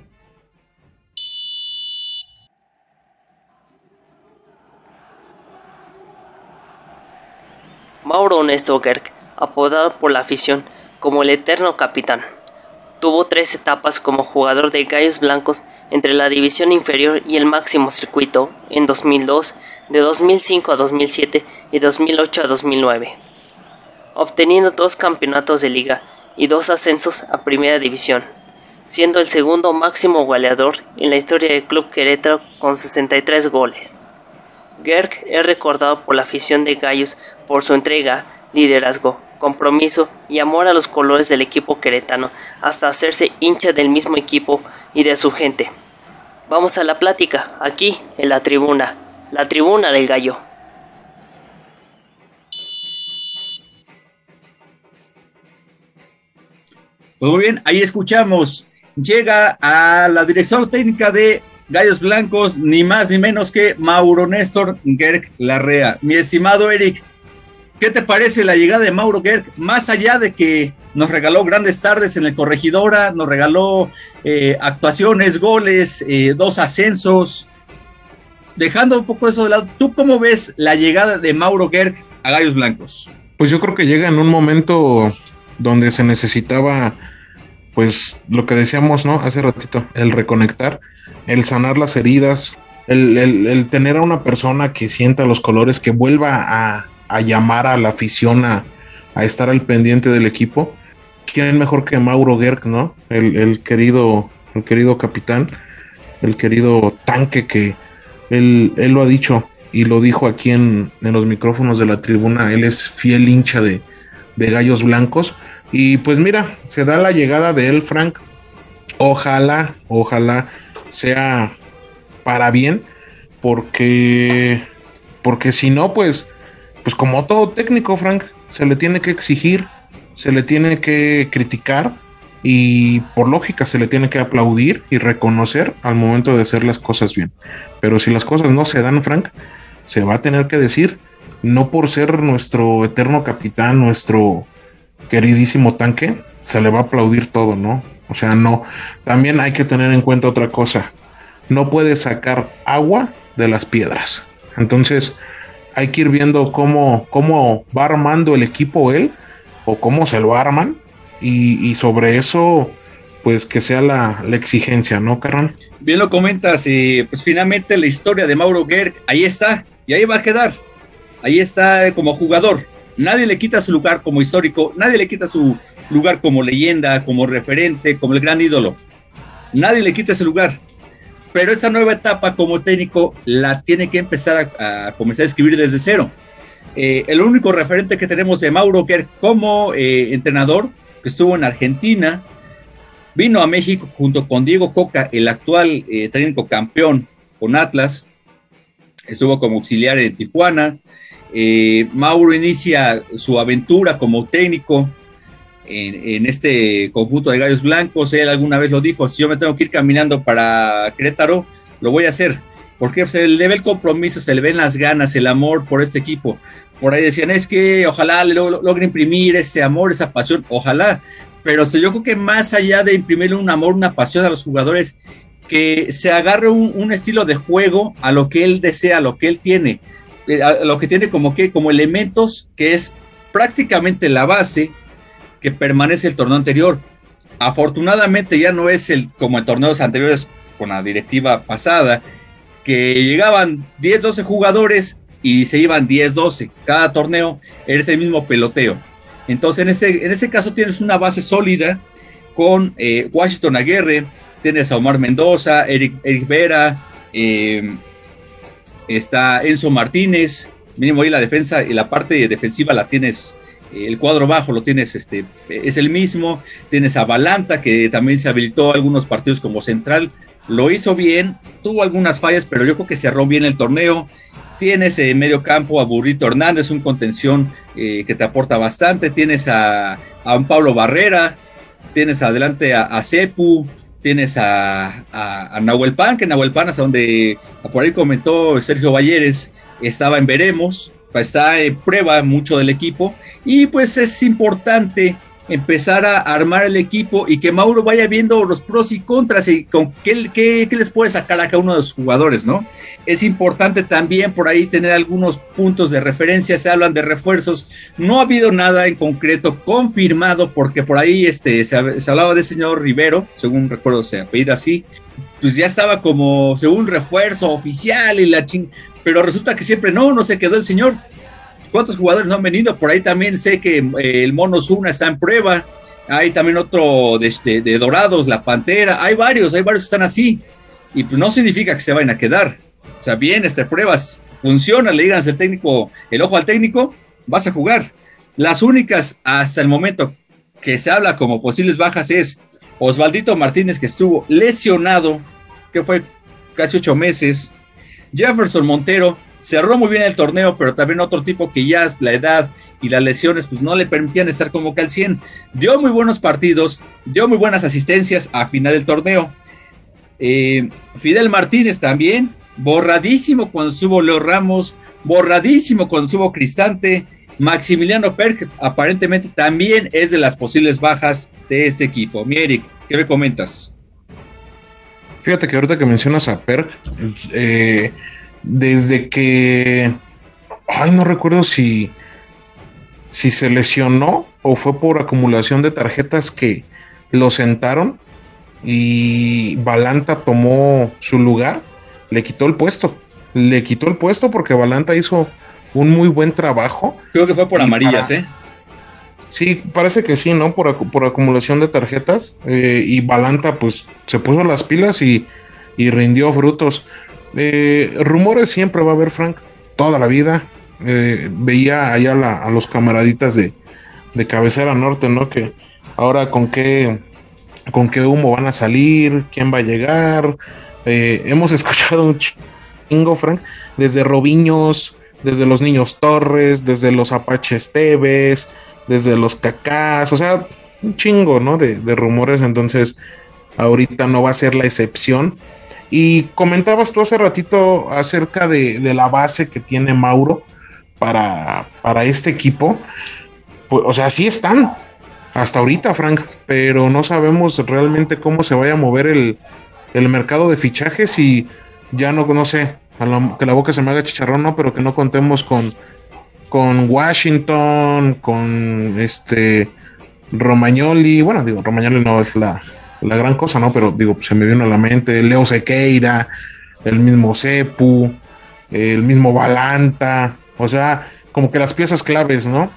[SPEAKER 7] Mauro Néstor apodado por la afición como el eterno capitán. Tuvo tres etapas como jugador de Gallos Blancos entre la división inferior y el máximo circuito en 2002, de 2005 a 2007 y 2008 a 2009, obteniendo dos campeonatos de liga y dos ascensos a primera división, siendo el segundo máximo goleador en la historia del club Querétaro con 63 goles. Gerg es recordado por la afición de Gallos por su entrega, liderazgo, compromiso y amor a los colores del equipo queretano, hasta hacerse hincha del mismo equipo y de su gente. Vamos a la plática, aquí en la tribuna, la tribuna del gallo.
[SPEAKER 3] Pues muy bien, ahí escuchamos. Llega a la dirección técnica de Gallos Blancos, ni más ni menos que Mauro Néstor Gerg Larrea. Mi estimado Eric, ¿Qué te parece la llegada de Mauro Gerg? Más allá de que nos regaló grandes tardes en el Corregidora, nos regaló eh, actuaciones, goles, eh, dos ascensos. Dejando un poco eso de lado, ¿tú cómo ves la llegada de Mauro Gerg a Gallos Blancos?
[SPEAKER 4] Pues yo creo que llega en un momento donde se necesitaba, pues lo que decíamos, ¿no? Hace ratito, el reconectar, el sanar las heridas, el, el tener a una persona que sienta los colores, que vuelva a, a llamar a la afición a, estar al pendiente del equipo. ¿Quién mejor que Mauro Gerg, no? El, querido, el querido capitán, el querido tanque que él, él, lo ha dicho y lo dijo aquí en, los micrófonos de la tribuna. Él es fiel hincha de, de Gallos Blancos. Y pues mira, se da la llegada de él, Frank. Ojalá, ojalá sea para bien, porque, porque si no, pues pues como todo técnico, Frank, se le tiene que exigir, se le tiene que criticar y por lógica se le tiene que aplaudir y reconocer al momento de hacer las cosas bien. Pero si las cosas no se dan, Frank, se va a tener que decir, no por ser nuestro eterno capitán, nuestro queridísimo tanque, se le va a aplaudir todo, ¿no? O sea, no. También hay que tener en cuenta otra cosa. No puede sacar agua de las piedras. Entonces, hay que ir viendo cómo, cómo va armando el equipo él o cómo se lo arman y, sobre eso pues que sea la, exigencia, ¿no, Carran?
[SPEAKER 3] Bien lo comentas, y pues finalmente la historia de Mauro Gerg, ahí está, y ahí va a quedar, ahí está como jugador, nadie le quita su lugar como histórico, nadie le quita su lugar como leyenda, como referente, como el gran ídolo, nadie le quita ese lugar, pero esta nueva etapa como técnico la tiene que empezar a, comenzar a escribir desde cero. Eh, el único referente que tenemos de Mauro Gerg como eh, entrenador, que estuvo en Argentina, Vino a México junto con Diego Coca, el actual eh, técnico campeón con Atlas. Estuvo como auxiliar en Tijuana. Eh, Mauro inicia su aventura como técnico en, este conjunto de gallos blancos. Él alguna vez lo dijo, si yo me tengo que ir caminando para Querétaro, lo voy a hacer. Porque se le ve el compromiso, se le ven las ganas, el amor por este equipo. Por ahí decían, es que ojalá le logre imprimir ese amor, esa pasión, ojalá, pero yo creo que más allá de imprimirle un amor, una pasión a los jugadores, que se agarre un, estilo de juego a lo que él desea, a lo que él tiene, eh, a lo que tiene como que como elementos que es prácticamente la base que permanece el torneo anterior. Afortunadamente ya no es el como en torneos anteriores con la directiva pasada, que llegaban 10, 12 jugadores y se iban 10, 12. Cada torneo era ese mismo peloteo entonces, en ese, en ese caso tienes una base sólida con eh, Washington Aguirre, tienes a Omar Mendoza, Eric, Vera, eh, está Enzo Martínez, mínimo ahí la defensa y la parte defensiva la tienes, el cuadro bajo lo tienes, este, es el mismo, tienes a Balanta que también se habilitó algunos partidos como central, lo hizo bien, tuvo algunas fallas, pero yo creo que cerró bien el torneo, Tienes en medio campo a Burrito Hernández, un contención eh, que te aporta bastante. Tienes a, un Pablo Barrera, tienes adelante a, a Cepu, tienes a, a, Nahuel Pan, que Nahuel Pan, hasta donde por ahí comentó Sergio Valleres, estaba en Veremos, está en prueba mucho del equipo. Y pues es importante empezar a armar el equipo y que Mauro vaya viendo los pros y contras y con qué, qué, les puede sacar a cada uno de los jugadores, ¿no? Es importante también por ahí tener algunos puntos de referencia, se hablan de refuerzos, no ha habido nada en concreto confirmado porque por ahí este, se, hablaba de señor Rivero, según recuerdo se apellida así, pues ya estaba como según refuerzo oficial y la ching, pero resulta que siempre no, no se quedó el señor, ¿Cuántos jugadores no han venido? Por ahí también sé que eh, el Mono Zuna está en prueba. Hay también otro de, Dorados, la Pantera. Hay varios, hay varios que están así. Y pues no significa que se vayan a quedar. O sea, bien, estas pruebas funciona, le digan al técnico, el ojo al técnico, vas a jugar. Las únicas hasta el momento que se habla como posibles bajas es Osvaldito Martínez, que estuvo lesionado, que fue casi ocho meses. Jefferson Montero, cerró muy bien el torneo, pero también otro tipo que ya la edad y las lesiones pues no le permitían estar como que al 100. Dio muy buenos partidos, dio muy buenas asistencias a final del torneo. Eh, Fidel Martínez también, borradísimo cuando subo Leo Ramos, borradísimo cuando subo Cristante. Maximiliano Perk aparentemente también es de las posibles bajas de este equipo. Mi Eric, ¿qué me comentas?
[SPEAKER 4] Fíjate que ahorita que mencionas a Perk, eh, desde que, ay, no recuerdo si, si se lesionó o fue por acumulación de tarjetas que lo sentaron y Balanta tomó su lugar, le quitó el puesto. Le quitó el puesto porque Balanta hizo un muy buen trabajo.
[SPEAKER 3] Creo que fue por amarillas, ¿eh?
[SPEAKER 4] Sí, parece que sí, ¿no? Por, por acumulación de tarjetas. Eh, y Balanta, pues, se puso las pilas y, y rindió frutos. Eh, rumores siempre va a haber, Frank, toda la vida. Eh, veía allá a los camaraditas de, de cabecera norte, ¿no? Que ahora con qué, con qué humo van a salir, quién va a llegar. Eh, hemos escuchado un chingo, Frank, desde Robiños, desde los Niños Torres, desde los Apaches Teves, desde los Cacás, o sea, un chingo, ¿no? De, de rumores, entonces ahorita no va a ser la excepción. Y comentabas tú hace ratito acerca de, la base que tiene Mauro para, para este equipo. Pues, o sea, sí están hasta ahorita, Frank, pero no sabemos realmente cómo se vaya a mover el, mercado de fichajes y ya no, no sé, que la boca se me haga chicharrón, no, pero que no contemos con, con Washington, con este Romagnoli, bueno, digo, Romagnoli no es la, la gran cosa, ¿no? Pero digo, se me vino a la mente Leo Sequeira, el mismo Cepu, el mismo Balanta, o sea, como que las piezas claves, ¿no?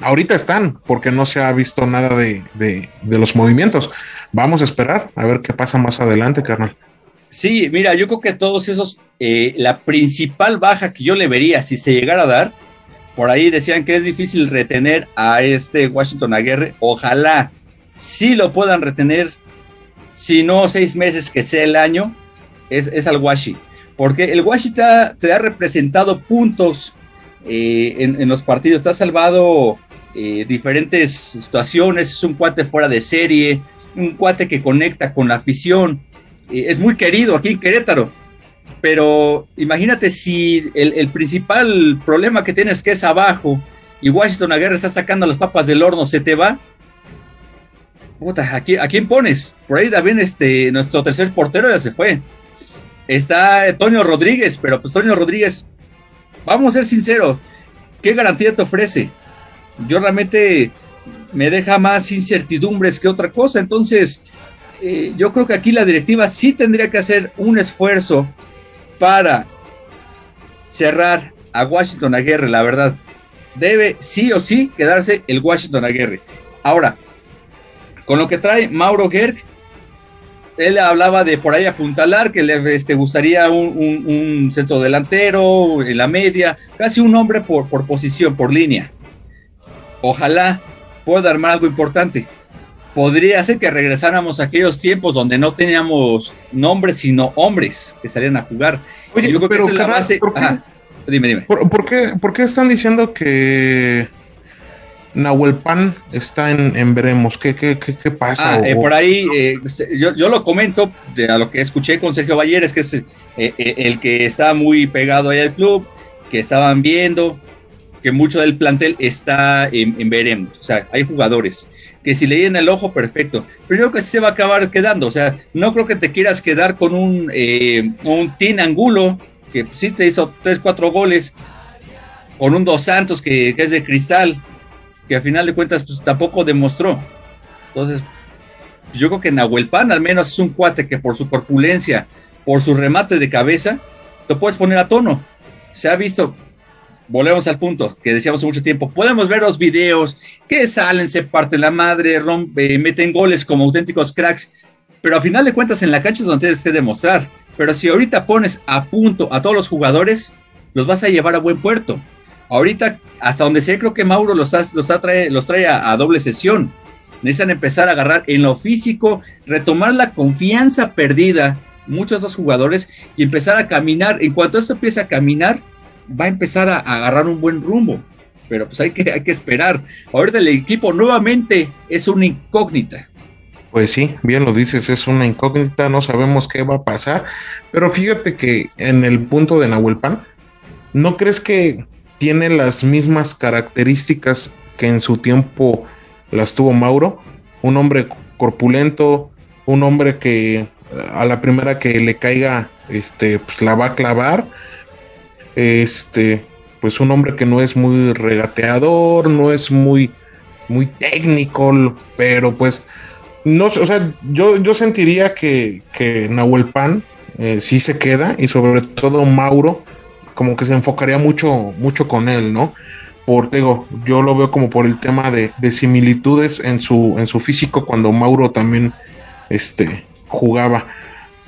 [SPEAKER 4] Ahorita están, porque no se ha visto nada de, de, los movimientos. Vamos a esperar a ver qué pasa más adelante, carnal.
[SPEAKER 3] Sí, mira, yo creo que todos esos, eh, la principal baja que yo le vería si se llegara a dar, por ahí decían que es difícil retener a este Washington Aguirre. Ojalá sí lo puedan retener, si no seis meses que sea el año, es, es al Washi. Porque el Washi te ha, representado puntos eh, en, en, los partidos, te ha salvado eh, diferentes situaciones, es un cuate fuera de serie, un cuate que conecta con la afición, eh, es muy querido aquí en Querétaro. Pero imagínate si el, principal problema que tienes que es abajo y Washington Aguirre está sacando las papas del horno, se te va. Puta, ¿a quién, ¿a quién pones? Por ahí también este, nuestro tercer portero ya se fue. Está Antonio Rodríguez, pero pues Antonio Rodríguez, vamos a ser sinceros, ¿qué garantía te ofrece? Yo realmente me deja más incertidumbres que otra cosa. Entonces, eh, yo creo que aquí la directiva sí tendría que hacer un esfuerzo para cerrar a Washington Aguirre, la verdad. Debe sí o sí quedarse el Washington Aguirre. Ahora, con lo que trae Mauro Gerg, él hablaba de por ahí apuntalar, que le este, gustaría un, centro delantero en la media, casi un hombre por, por posición, por línea. Ojalá pueda armar algo importante. Podría ser que regresáramos a aquellos tiempos donde no teníamos nombres, sino hombres que salían a jugar.
[SPEAKER 4] Oye,
[SPEAKER 3] Yo creo
[SPEAKER 4] pero
[SPEAKER 3] que es la
[SPEAKER 4] carnal,
[SPEAKER 3] base.
[SPEAKER 4] ¿por qué?
[SPEAKER 3] Ajá. Dime, dime.
[SPEAKER 4] ¿Por, por qué, por qué están diciendo que Nahuel Pan está en, en veremos? ¿Qué, qué, qué, qué pasa?
[SPEAKER 3] Ah, eh, por ahí, eh, yo, yo lo comento de a lo que escuché con Sergio Balleres, que es eh, eh, el que está muy pegado ahí al club, que estaban viendo, que mucho del plantel está en, en veremos. O sea, hay jugadores que si le llenan el ojo, perfecto. Pero yo creo que se va a acabar quedando. O sea, no creo que te quieras quedar con un, eh, un Tin Angulo, que sí te hizo 3, 4 goles, con un Dos Santos que, que es de cristal, que al final de cuentas pues, tampoco demostró. Entonces, yo creo que Nahuel Pan al menos es un cuate que por su corpulencia, por su remate de cabeza, lo puedes poner a tono. Se ha visto, volvemos al punto que decíamos hace mucho tiempo, podemos ver los videos que salen, se parten la madre, rompe, meten goles como auténticos cracks, pero al final de cuentas en la cancha es donde tienes que demostrar. Pero si ahorita pones a punto a todos los jugadores, los vas a llevar a buen puerto. Ahorita, hasta donde sé, creo que Mauro los, los, trae, los trae a, a doble sesión. Necesitan empezar a agarrar en lo físico, retomar la confianza perdida, muchos de los jugadores, y empezar a caminar. En cuanto esto empiece a caminar, va a empezar a, agarrar un buen rumbo. Pero pues hay que, hay que esperar. Ahorita el equipo nuevamente es una incógnita.
[SPEAKER 4] Pues sí, bien lo dices, es una incógnita, no sabemos qué va a pasar, pero fíjate que en el punto de Nahuel Pan, ¿no crees que tiene las mismas características que en su tiempo las tuvo Mauro? Un hombre corpulento, un hombre que eh, a la primera que le caiga, este, pues la va a clavar, este, pues un hombre que no es muy regateador, no es muy, muy técnico, pero pues no sé, o sea, yo, yo sentiría que, que Nahuel Pan eh, sí se queda y sobre todo Mauro como que se enfocaría mucho, mucho con él, ¿no? Por, digo, yo lo veo como por el tema de, de similitudes en su, en su físico cuando Mauro también este, jugaba.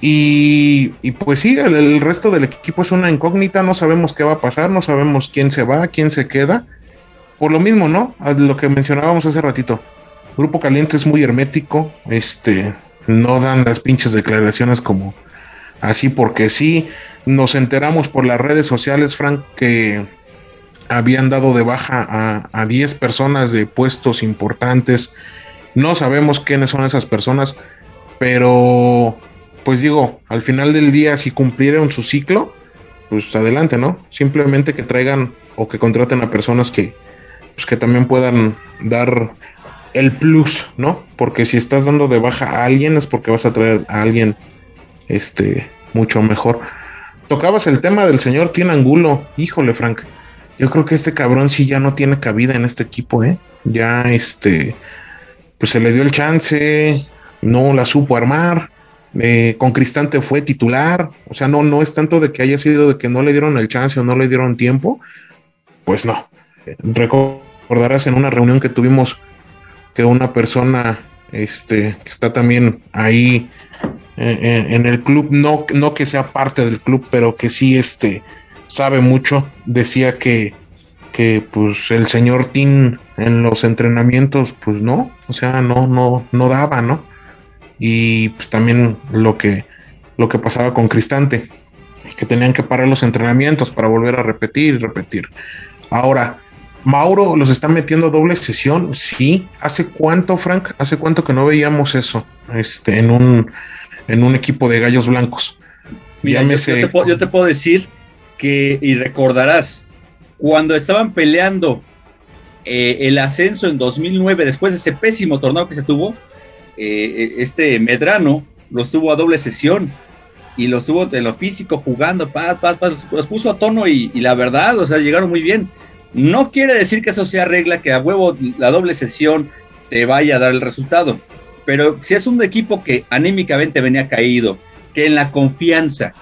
[SPEAKER 4] Y, y pues sí, el, resto del equipo es una incógnita, no sabemos qué va a pasar, no sabemos quién se va, quién se queda. Por lo mismo, ¿no? A lo que mencionábamos hace ratito. Grupo Caliente es muy hermético, este, no dan las pinches declaraciones como así porque sí. Nos enteramos por las redes sociales, Frank, que habían dado de baja a, a 10 personas de puestos importantes. No sabemos quiénes son esas personas, pero pues digo, al final del día, si cumplieron su ciclo, pues adelante, ¿no? Simplemente que traigan o que contraten a personas que, pues que también puedan dar el plus, ¿no? Porque si estás dando de baja a alguien es porque vas a traer a alguien este mucho mejor. Tocabas el tema del señor Tien Angulo. Híjole, Frank. Yo creo que este cabrón sí ya no tiene cabida en este equipo, ¿eh? Ya este pues se le dio el chance, no la supo armar. Eh, con Cristante fue titular, o sea, no, no es tanto de que haya sido de que no le dieron el chance o no le dieron tiempo, pues no. Recordarás en una reunión que tuvimos que una persona este, que está también ahí eh, en, el club, no, no que sea parte del club, pero que sí este, sabe mucho, decía que, que pues el señor Tim en los entrenamientos, pues no, o sea, no, no, no daba, ¿no? Y pues también lo que, lo que pasaba con Cristante, que tenían que parar los entrenamientos para volver a repetir y repetir. Ahora, Mauro los está metiendo doble sesión, sí. ¿Hace cuánto, Frank? ¿Hace cuánto que no veíamos eso este, en, un, en un equipo de gallos blancos?
[SPEAKER 3] Mira, yo, te puedo, yo te puedo decir que, y recordarás, cuando estaban peleando eh, el ascenso en 2009, después de ese pésimo torneo que se tuvo, eh, este Medrano los tuvo a doble sesión y los tuvo de lo físico jugando, paz, los puso a tono y, la verdad, o sea, llegaron muy bien. No quiere decir que eso sea regla, que a huevo la doble sesión te vaya a dar el resultado, pero si es un equipo que anímicamente venía caído, que en la confianza,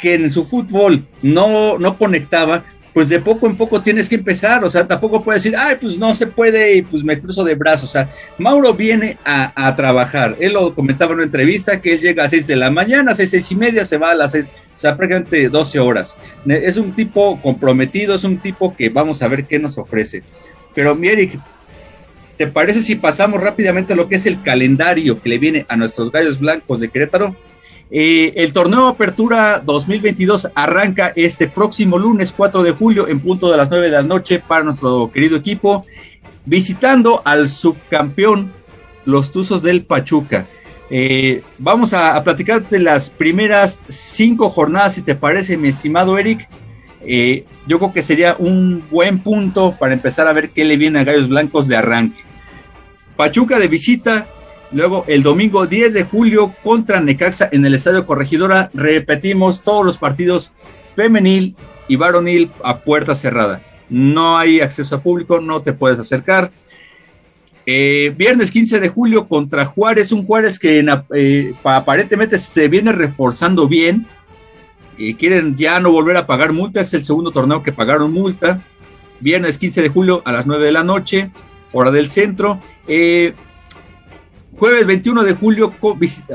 [SPEAKER 3] que en su fútbol no, no conectaba, pues de poco en poco tienes que empezar, o sea, tampoco puedes decir, ay, pues no se puede y pues me cruzo de brazos, o sea, Mauro viene a, trabajar, él lo comentaba en una entrevista que él llega a 6 de la mañana, a 6, 6 y media, se va a las 6, o sea, prácticamente 12 horas. Es un tipo comprometido, es un tipo que vamos a ver qué nos ofrece. Pero, mi Eric, ¿te parece si pasamos rápidamente a lo que es el calendario que le viene a nuestros gallos blancos de Querétaro? Eh, el torneo Apertura 2022 arranca este próximo lunes 4 de julio en punto de las 9 de la noche para nuestro querido equipo, visitando al subcampeón, los Tuzos del Pachuca. Eh, vamos a, platicar de las primeras cinco jornadas, si te parece, mi estimado Eric. Eh, yo creo que sería un buen punto para empezar a ver qué le viene a Gallos Blancos de arranque. Pachuca de visita Luego, el domingo 10 de julio contra Necaxa en el Estadio Corregidora, repetimos todos los partidos femenil y varonil a puerta cerrada. No hay acceso a público, no te puedes acercar. Eh, viernes 15 de julio contra Juárez, un Juárez que eh, aparentemente se viene reforzando bien. y quieren ya no volver a pagar multa, es el segundo torneo que pagaron multa. Viernes 15 de julio a las 9 de la noche, hora del centro. Eh, jueves 21 de julio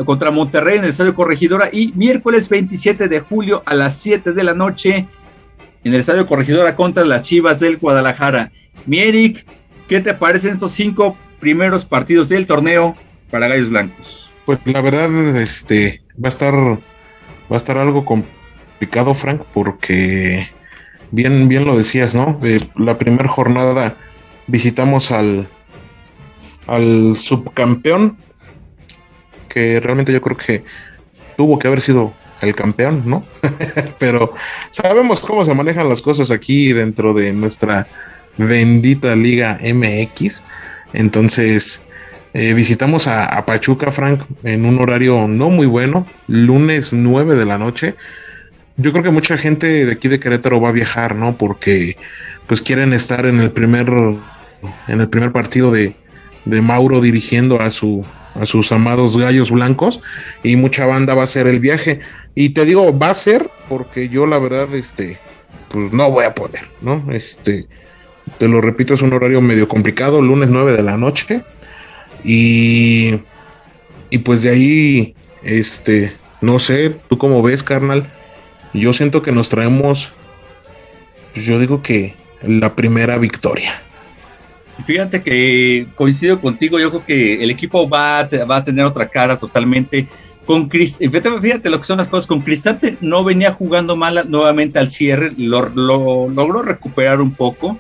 [SPEAKER 3] contra Monterrey en el Estadio Corregidora y miércoles 27 de julio a las 7 de la noche en el Estadio Corregidora contra las Chivas del Guadalajara. Mieric, ¿qué te parecen estos cinco primeros partidos del torneo para Gallos Blancos?
[SPEAKER 4] Pues la verdad, este va a estar va a estar algo complicado, Frank, porque bien, bien lo decías, ¿no? La primera jornada visitamos al al subcampeón, que realmente yo creo que tuvo que haber sido el campeón, ¿no? Pero sabemos cómo se manejan las cosas aquí dentro de nuestra bendita Liga MX. Entonces, eh, visitamos a, Pachuca, Frank, en un horario no muy bueno, lunes 9 de la noche. Yo creo que mucha gente de aquí de Querétaro va a viajar, ¿no? Porque pues quieren estar en el primer en el primer partido de, de Mauro dirigiendo a su a sus amados gallos blancos y mucha banda va a hacer el viaje. Y te digo va a ser porque yo la verdad este pues no voy a poder no este te lo repito es un horario medio complicado lunes 9 de la noche y y pues de ahí este no sé tú cómo ves carnal yo siento que nos traemos pues yo digo que la primera victoria
[SPEAKER 3] Fíjate que coincido contigo, yo creo que el equipo va a, va a tener otra cara totalmente. Con fíjate, lo que son las cosas, con Cristante no venía jugando mal nuevamente al cierre, lo, logró recuperar un poco.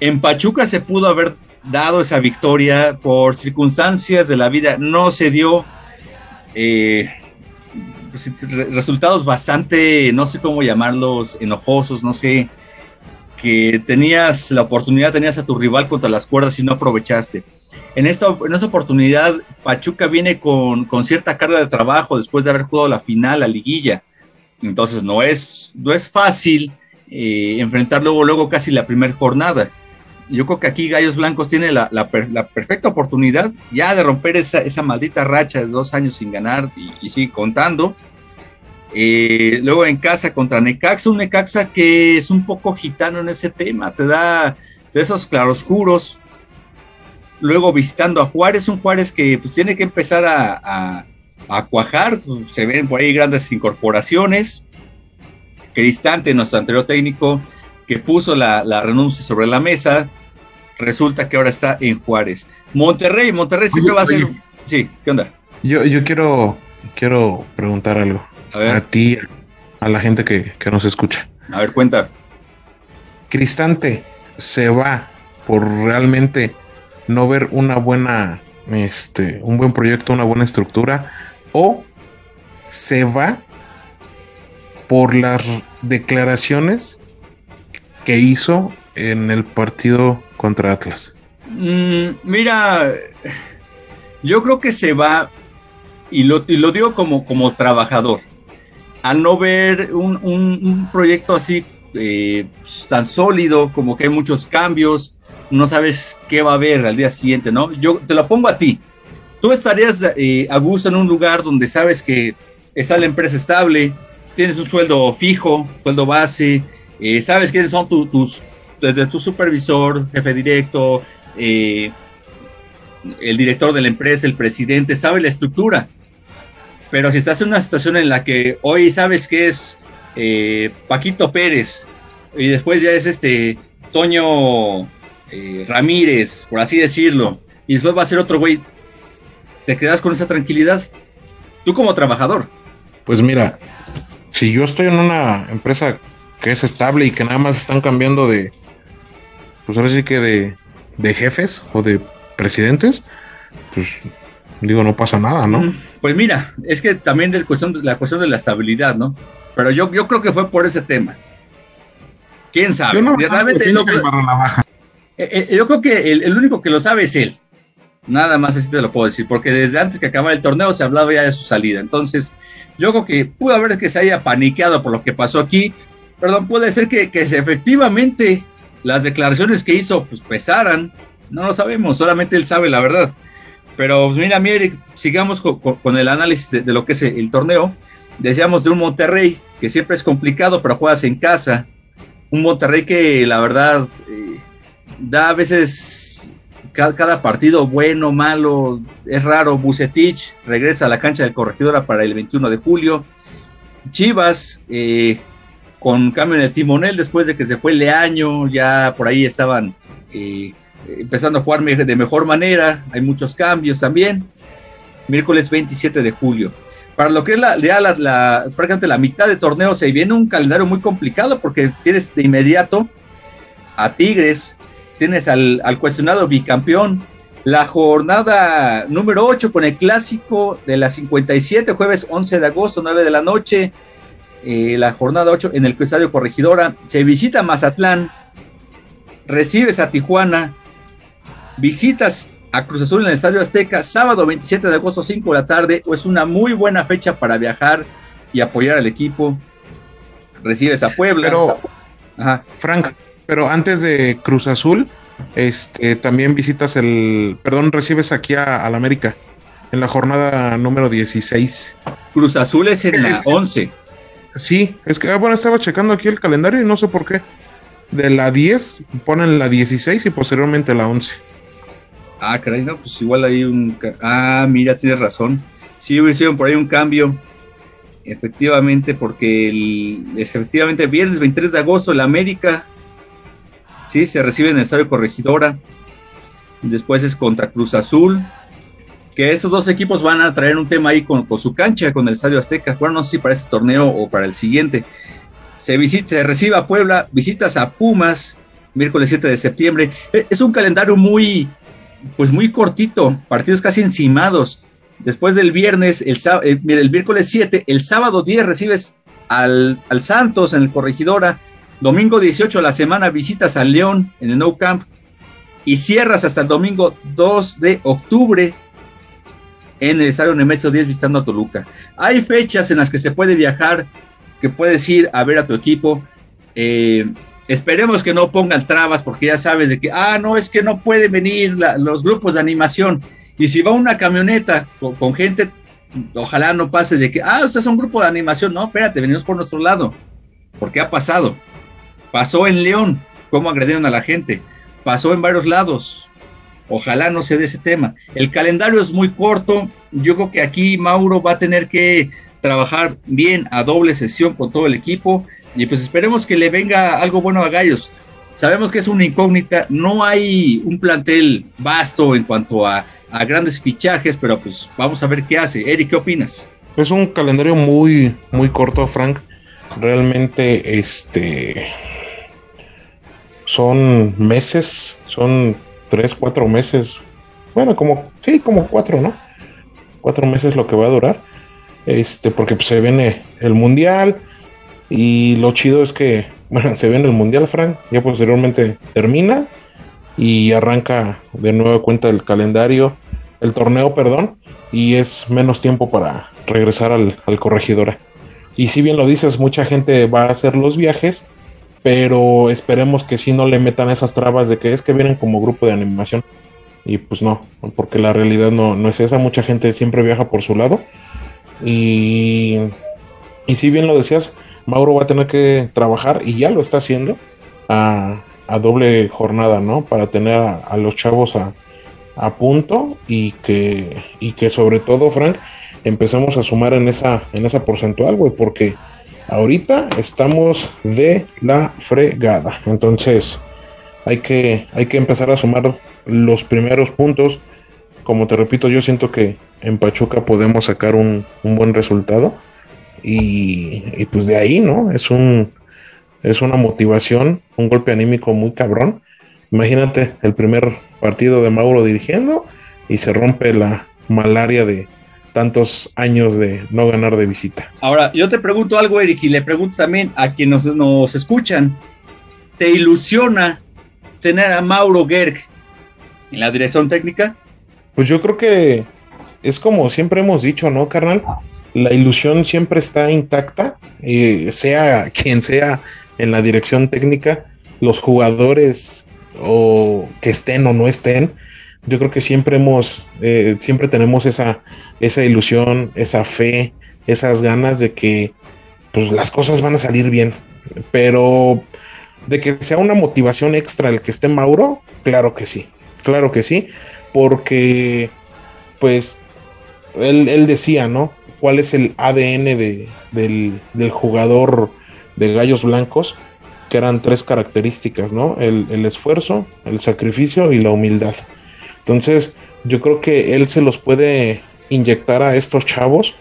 [SPEAKER 3] En Pachuca se pudo haber dado esa victoria por circunstancias de la vida, no se dio. Eh, pues, resultados bastante, no sé cómo llamarlos, enojosos, no sé, que tenías la oportunidad, tenías a tu rival contra las cuerdas y no aprovechaste. En esta, en esta oportunidad, Pachuca viene con, cierta carga de trabajo después de haber jugado la final, la liguilla. Entonces no es, no es fácil eh, enfrentar luego, casi la primera jornada. yo creo que aquí Gallos Blancos tiene la, perfecta oportunidad ya de romper esa, esa, maldita racha de dos años sin ganar y, y sigue contando. Eh, luego en casa contra Necaxa, un Necaxa que es un poco gitano en ese tema, te da de esos claroscuros. Luego visitando a Juárez, un Juárez que pues tiene que empezar a, a, cuajar, se ven por ahí grandes incorporaciones. Cristante, nuestro anterior técnico, que puso la, renuncia sobre la mesa, resulta que ahora está en Juárez. Monterrey, Monterrey siempre va a ser... Sí, ¿qué onda?
[SPEAKER 4] Yo, yo quiero, quiero preguntar algo. A, ti, a la gente que, nos escucha.
[SPEAKER 3] A ver, cuenta.
[SPEAKER 4] Cristante se va por realmente no ver una buena, este, un buen proyecto, una buena estructura, o se va por las declaraciones que hizo en el partido contra Atlas.
[SPEAKER 3] Mm, mira, yo creo que se va, y lo, y lo digo como, como trabajador al no ver un, proyecto así eh, tan sólido, como que hay muchos cambios, no sabes qué va a haber al día siguiente, ¿no? Yo te lo pongo a ti. Tú estarías eh, a gusto en un lugar donde sabes que está la empresa estable, tienes un sueldo fijo, sueldo base, eh, sabes quiénes son tus, desde tu supervisor, jefe directo, el director de la empresa, el presidente, sabe la estructura pero si estás en una situación en la que hoy sabes que es eh, Paquito Pérez y después ya es este Toño eh, Ramírez, por así decirlo, y después va a ser otro güey, ¿te quedas con esa tranquilidad? Tú como trabajador.
[SPEAKER 4] Pues mira, si yo estoy en una empresa que es estable y que nada más están cambiando de, pues ahora sí que de, de jefes o de presidentes, pues digo, no pasa nada, ¿no?
[SPEAKER 3] Pues mira, es que también es cuestión, la cuestión de la estabilidad, ¿no? Pero yo, yo creo que fue por ese tema. ¿Quién sabe? Yo, Realmente, yo, eh, eh, yo creo que el, único que lo sabe es él. Nada más así te lo puedo decir, porque desde antes que acabara el torneo se hablaba ya de su salida. Entonces, yo creo que pudo haber que se haya paniqueado por lo que pasó aquí. Perdón, puede ser que, que efectivamente las declaraciones que hizo pues pesaran. No lo sabemos, solamente él sabe la verdad. Pero mira, Eric, sigamos con, el análisis de, lo que es el, torneo. Decíamos de un Monterrey que siempre es complicado, pero juegas en casa. Un Monterrey que la verdad eh, da a veces cada, partido bueno, malo, es raro. Bucetich regresa a la cancha de corregidora para el 21 de julio. Chivas eh, con cambio en el timonel después de que se fue Leaño, ya por ahí estaban eh, empezando a jugar de mejor manera, hay muchos cambios también. Miércoles 27 de julio. Para lo que es la, ya la, la, prácticamente la mitad de torneo, se viene un calendario muy complicado porque tienes de inmediato a Tigres, tienes al, cuestionado bicampeón, la jornada número 8 con el clásico de la 57, jueves 11 de agosto, 9 de la noche. Eh, la jornada 8 en el Estadio Corregidora. Se visita Mazatlán, recibes a Tijuana, visitas a Cruz Azul en el Estadio Azteca, sábado 27 de agosto, 5 de la tarde, es una muy buena fecha para viajar y apoyar al equipo. Recibes a Puebla.
[SPEAKER 4] Pero, Frank, pero antes de Cruz Azul, este, también visitas el, perdón, recibes aquí a, la América en la jornada número 16.
[SPEAKER 3] Cruz Azul es en la 11.
[SPEAKER 4] Sí, es que, ah, bueno, estaba checando aquí el calendario y no sé por qué. De la 10 ponen la 16 y posteriormente la 11.
[SPEAKER 3] Ah, caray, no, pues igual hay un. Ah, mira, tienes razón. Sí, hicieron por ahí un cambio. Efectivamente, porque el, efectivamente, viernes 23 de agosto, el América. Sí, se recibe en el Estadio Corregidora. Después es contra Cruz Azul. Que esos dos equipos van a traer un tema ahí con, su cancha, con el Estadio Azteca. Bueno, no sé si para este torneo o para el siguiente. Se, visita, se recibe a Puebla, visitas a Pumas, miércoles 7 de septiembre. E, es un calendario muy, pues muy cortito, partidos casi encimados. Después del viernes, el, eh, el miércoles 7, el sábado 10 recibes al, al, Santos en el Corregidora. Domingo 18 de la semana visitas al León en el No Camp. Y cierras hasta el domingo 2 de octubre en el Estadio Nemesio 10 visitando a Toluca. Hay fechas en las que se puede viajar, que puedes ir a ver a tu equipo. Eh, Esperemos que no pongan trabas porque ya sabes de que, ah, no, es que no pueden venir los grupos de animación. Y si va una camioneta con, gente, ojalá no pase de que, ah, usted es un grupo de animación. No, espérate, venimos por nuestro lado. Porque ha pasado. Pasó en León, cómo agredieron a la gente. Pasó en varios lados. Ojalá no se dé ese tema. El calendario es muy corto. Yo creo que aquí Mauro va a tener que trabajar bien a doble sesión con todo el equipo y pues esperemos que le venga algo bueno a Gallos. Sabemos que es una incógnita, no hay un plantel vasto en cuanto a, grandes fichajes, pero pues vamos a ver qué hace. Eric, ¿qué opinas?
[SPEAKER 4] Es un calendario muy, muy corto, Frank. Realmente, este, son meses, son tres, cuatro meses. Bueno, como, sí, como cuatro, ¿no? Cuatro meses lo que va a durar. Este, porque pues, se viene el mundial, y lo chido es que, se ve en el Mundial, Frank, ya posteriormente termina y arranca de nuevo cuenta el calendario, el torneo, perdón, y es menos tiempo para regresar al, corregidora. Y si bien lo dices, mucha gente va a hacer los viajes, pero esperemos que si no le metan esas trabas de que es que vienen como grupo de animación. Y pues no, porque la realidad no, no es esa, mucha gente siempre viaja por su lado. Y, y si bien lo decías, Mauro va a tener que trabajar y ya lo está haciendo a, doble jornada, ¿no? Para tener a, los chavos a, punto y que, y que sobre todo, Frank, empecemos a sumar en esa, en esa porcentual, güey, porque ahorita estamos de la fregada. Entonces, hay que, hay que empezar a sumar los primeros puntos. Como te repito, yo siento que en Pachuca podemos sacar un, un buen resultado y, pues de ahí, ¿no? Es un es una motivación, un golpe anímico muy cabrón. Imagínate el primer partido de Mauro dirigiendo y se rompe la malaria de tantos años de no ganar de visita.
[SPEAKER 3] Ahora, yo te pregunto algo, Eric, y le pregunto también a quienes nos, nos escuchan, ¿te ilusiona tener a Mauro Gerg en la dirección técnica?
[SPEAKER 4] Pues yo creo que es como siempre hemos dicho, ¿no, carnal? La ilusión siempre está intacta, eh, sea quien sea en la dirección técnica, los jugadores o que estén o no estén, yo creo que siempre hemos, eh, siempre tenemos esa, esa ilusión, esa fe, esas ganas de que pues, las cosas van a salir bien. Pero de que sea una motivación extra el que esté Mauro, claro que sí, claro que sí, porque pues él, él decía, ¿no? Cuál es el ADN del, jugador de Gallos Blancos, que eran tres características, ¿no? El, esfuerzo, el sacrificio y la humildad. Entonces, yo creo que él se los puede inyectar a estos chavos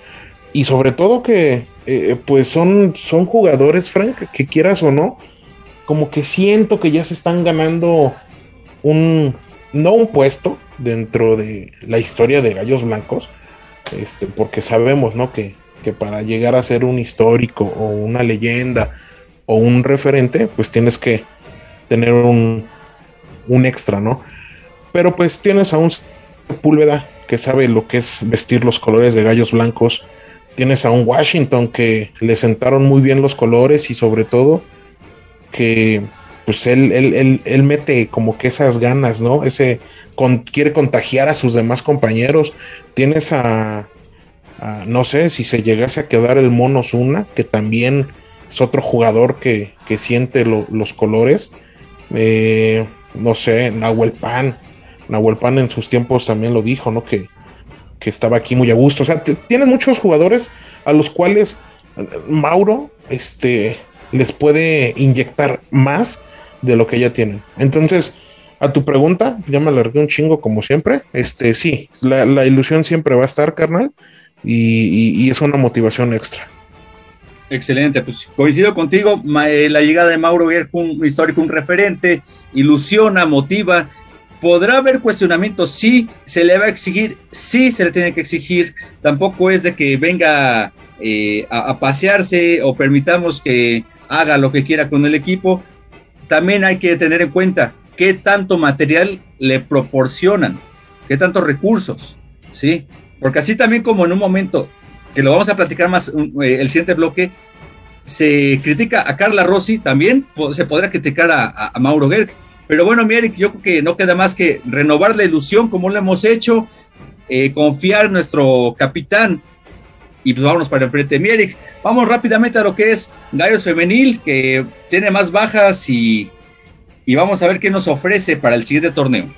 [SPEAKER 4] y sobre todo que, eh, pues son, son jugadores, Frank, que quieras o no, como que siento que ya se están ganando un, no un puesto dentro de la historia de Gallos Blancos, este, porque sabemos, ¿no? Que, para llegar a ser un histórico o una leyenda o un referente, pues tienes que tener un, un extra, ¿no? Pero pues tienes a un Púlveda que sabe lo que es vestir los colores de gallos blancos. Tienes a un Washington que le sentaron muy bien los colores y sobre todo que pues él, él, él mete como que esas ganas, ¿no? Ese, quiere contagiar a sus demás compañeros. Tienes a, no sé, si se llegase a quedar el Mono Zuna, que también es otro jugador que, siente los colores. Eh, no sé, Nahuel Pan. Nahuel Pan en sus tiempos también lo dijo, ¿no? Que, que estaba aquí muy a gusto. O sea, tienes muchos jugadores a los cuales Mauro este, les puede inyectar más de lo que ya tienen. Entonces, a tu pregunta, ya me alargué un chingo como siempre. Este, sí, la, ilusión siempre va a estar, carnal, y, es una motivación extra.
[SPEAKER 3] Excelente, pues coincido contigo. Eh, la llegada de Mauro Guerra, un histórico, un referente, ilusiona, motiva. ¿Podrá haber cuestionamientos? Sí, se le va a exigir, sí se le tiene que exigir. Tampoco es de que venga eh, a pasearse o permitamos que haga lo que quiera con el equipo. También hay que tener en cuenta, qué tanto material le proporcionan, qué tantos recursos, ¿sí? Porque así también como en un momento, que lo vamos a platicar más eh, el siguiente bloque, se critica a Carla Rossi, también se podrá criticar a, Mauro Gerg. Pero bueno, mi Eric, yo creo que no queda más que renovar la ilusión como lo hemos hecho, eh, confiar en nuestro capitán y pues vámonos para enfrente. Mi Eric, vamos rápidamente a lo que es Gallos Femenil, que tiene más bajas y, y vamos a ver qué nos ofrece para el siguiente torneo.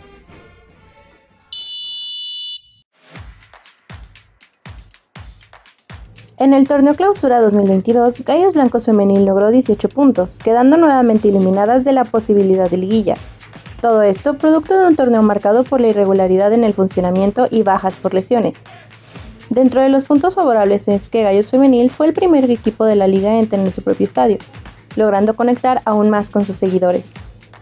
[SPEAKER 6] En el torneo clausura 2022, Gallos Blancos Femenil logró 18 puntos, quedando nuevamente eliminadas de la posibilidad de liguilla. Todo esto producto de un torneo marcado por la irregularidad en el funcionamiento y bajas por lesiones. Dentro de los puntos favorables es que Gallos Femenil fue el primer equipo de la liga en tener su propio estadio, logrando conectar aún más con sus seguidores.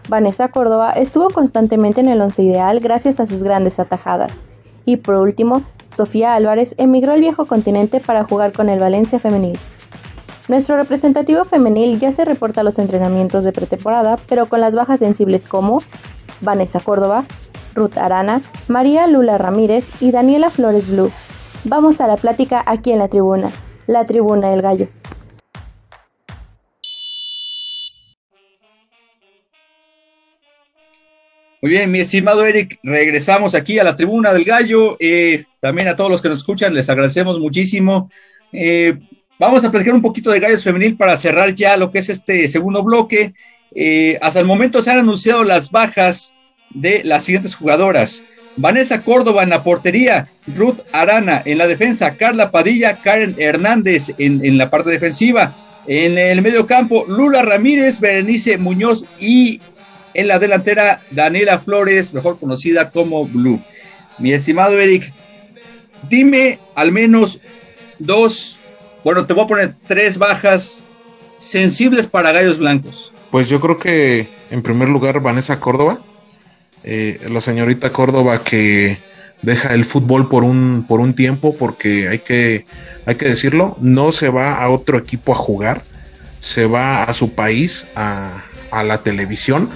[SPEAKER 6] Vanessa Córdoba estuvo constantemente en el once ideal gracias a sus grandes atajadas. Y por último, Sofía Álvarez emigró al viejo continente para jugar con el Valencia femenil. Nuestro representativo femenil ya se reporta a los entrenamientos de pretemporada, pero con las bajas sensibles como Vanessa Córdoba, Ruth Arana, María Lula Ramírez y Daniela Flores Blue. Vamos a la plática aquí en la tribuna, la tribuna del gallo.
[SPEAKER 3] Muy bien, mi estimado Eric, regresamos aquí a la tribuna del gallo. Eh, también a todos los que nos escuchan, les agradecemos muchísimo. Eh, vamos a platicar un poquito de gallos femenil para cerrar ya lo que es este segundo bloque. Eh, hasta el momento se han anunciado las bajas de las siguientes jugadoras. Vanessa Córdoba en la portería, Ruth Arana en la defensa, Carla Padilla, Karen Hernández en, en la parte defensiva. En el medio campo, Lula Ramírez, Berenice Muñoz y en la delantera, Daniela Flores, mejor conocida como Blue. Mi estimado Eric, dime al menos dos, bueno, te voy a poner tres bajas sensibles para gallos blancos.
[SPEAKER 4] Pues yo creo que en primer lugar Vanessa Córdoba, eh, la señorita Córdoba que deja el fútbol por un, por un tiempo, porque hay que, hay que decirlo, no se va a otro equipo a jugar, se va a su país, a, a la televisión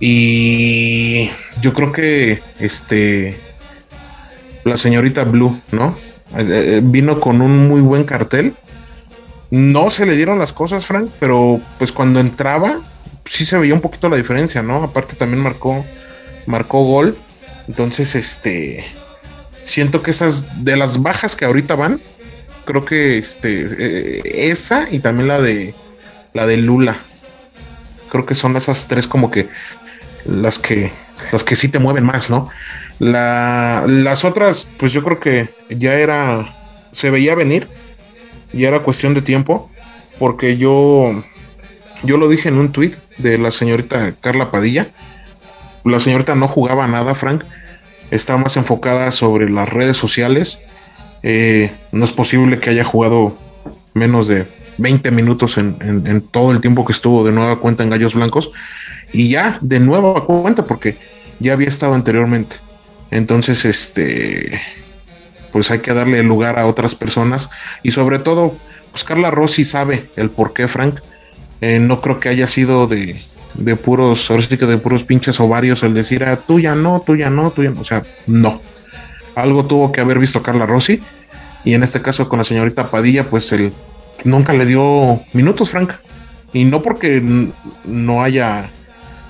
[SPEAKER 4] y yo creo que este la señorita Blue, ¿no? Eh, eh, vino con un muy buen cartel. No se le dieron las cosas, Frank, pero pues cuando entraba, sí se veía un poquito la diferencia, ¿no? Aparte también marcó, marcó gol. Entonces, este siento que esas de las bajas que ahorita van, creo que este eh, esa y también la de la de Lula. Creo que son esas tres como que las que, las que sí te mueven más, ¿no? La, las otras, pues yo creo que ya era, se veía venir, ya era cuestión de tiempo, porque yo, yo lo dije en un tweet de la señorita Carla Padilla. La señorita no jugaba nada, Frank. Estaba más enfocada sobre las redes sociales. Eh, no es posible que haya jugado menos de 20 minutos en, en, todo el tiempo que estuvo de nueva cuenta en Gallos Blancos y ya de nuevo a cuenta porque ya había estado anteriormente. Entonces, este, pues hay que darle lugar a otras personas y sobre todo, pues Carla Rossi sabe el por qué, Frank. Eh, no creo que haya sido de, de puros, ahora sí que de puros pinches ovarios el decir, ah, tú ya no, tú ya no, tú ya no. O sea, no. Algo tuvo que haber visto Carla Rossi y en este caso con la señorita Padilla, pues él nunca le dio minutos, Frank. Y no porque no haya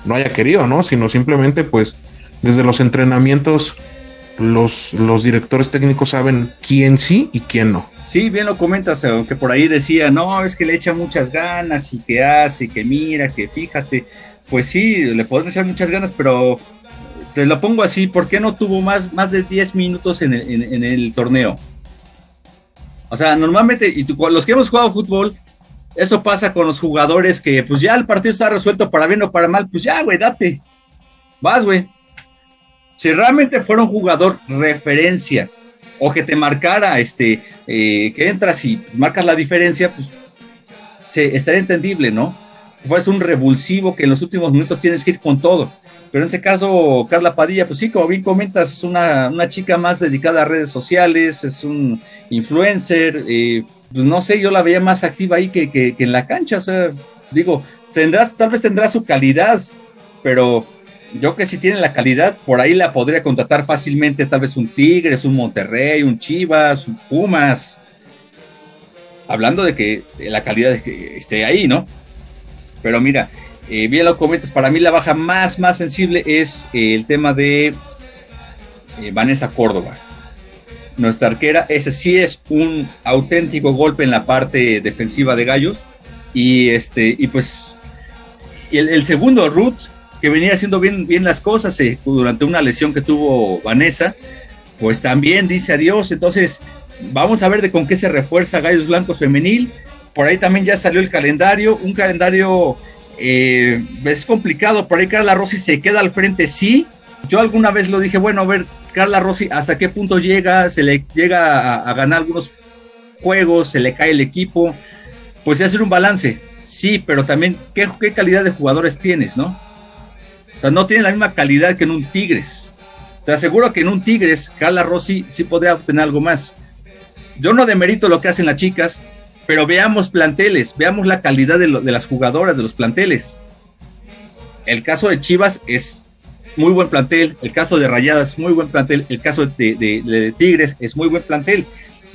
[SPEAKER 4] no haya querido, ¿no? Sino simplemente, pues, desde los entrenamientos, los, los directores técnicos saben quién sí y quién no.
[SPEAKER 3] Sí, bien lo comentas, aunque por ahí decía, no, es que le echa muchas ganas y que hace, que mira, que fíjate. Pues sí, le pueden echar muchas ganas, pero te lo pongo así, ¿por qué no tuvo más, más de 10 minutos en el, en el torneo? O sea, normalmente, y los que hemos jugado fútbol, eso pasa con los jugadores que, pues ya el partido está resuelto para bien o para mal, pues ya, güey, date. Vas, güey. Si realmente fuera un jugador referencia o que te marcara, este, eh, que entras y marcas la diferencia, pues se, estaría entendible, ¿no? Pues un revulsivo que en los últimos minutos tienes que ir con todo. Pero en este caso, Carla Padilla, pues sí, como bien comentas, es una, una chica más dedicada a redes sociales, es un influencer, eh, pues no sé, yo la veía más activa ahí que, en la cancha, o sea, digo, tendrá, tal vez tendrá su calidad, pero yo que si tiene la calidad, por ahí la podría contratar fácilmente, tal vez un Tigres, un Monterrey, un Chivas, un Pumas. hablando de que la calidad esté ahí, ¿no? Pero mira, eh, bien lo comentas, para mí la baja más, más sensible es el tema de eh, Vanessa Córdoba. Nuestra arquera, ese sí es un auténtico golpe en la parte defensiva de Gallos. Y este, y pues, el, segundo, Ruth, que venía haciendo bien, bien las cosas durante una lesión que tuvo Vanessa, pues también dice adiós. Entonces, vamos a ver de con qué se refuerza Gallos Blancos Femenil. Por ahí también ya salió el calendario, un calendario eh, es complicado, por ahí Carla Rossi se queda al frente, sí. Yo alguna vez lo dije, bueno, a ver, Carla Rossi, ¿hasta qué punto llega? Se le llega a, ganar algunos juegos, se le cae el equipo. Pues hacer un balance, sí, pero también, ¿qué, ¿qué, calidad de jugadores tienes, no? O sea, no tiene la misma calidad que en un Tigres. Te aseguro que en un Tigres, Carla Rossi sí podría obtener algo más. Yo no demerito lo que hacen las chicas, pero veamos planteles, veamos la calidad de, las jugadoras de los planteles. El caso de Chivas es muy buen plantel, el caso de Rayadas muy buen plantel, el caso de, Tigres es muy buen plantel.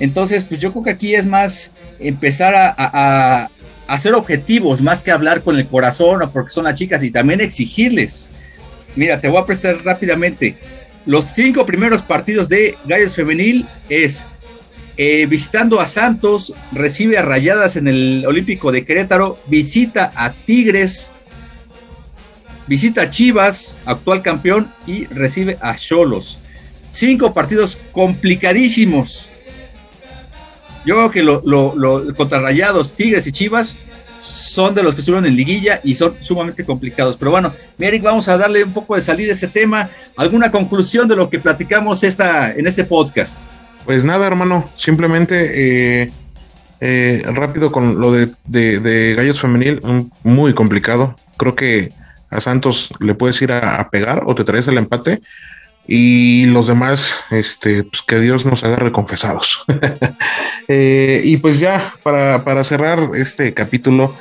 [SPEAKER 3] Entonces, pues yo creo que aquí es más empezar a, hacer objetivos más que hablar con el corazón o porque son las chicas y también exigirles. Mira, te voy a prestar rápidamente. Los cinco primeros partidos de Gallos Femenil es eh, visitando a Santos, recibe a Rayadas en el Olímpico de Querétaro, visita a Tigres, visita a Chivas, actual campeón, y recibe a Cholos. Cinco partidos complicadísimos. Yo creo que lo, lo, contra Rayados, Tigres y Chivas son de los que estuvieron en liguilla y son sumamente complicados. Pero bueno, Eric, vamos a darle un poco de salida a ese tema. ¿Alguna conclusión de lo que platicamos esta, en este podcast?
[SPEAKER 4] Pues nada, hermano, simplemente eh, eh, rápido con lo de, Gallos Femenil, muy complicado. Creo que a Santos le puedes ir a, pegar o te traes el empate y los demás, este, pues que Dios nos haga reconfesados. Eh, y pues ya, para, cerrar este capítulo,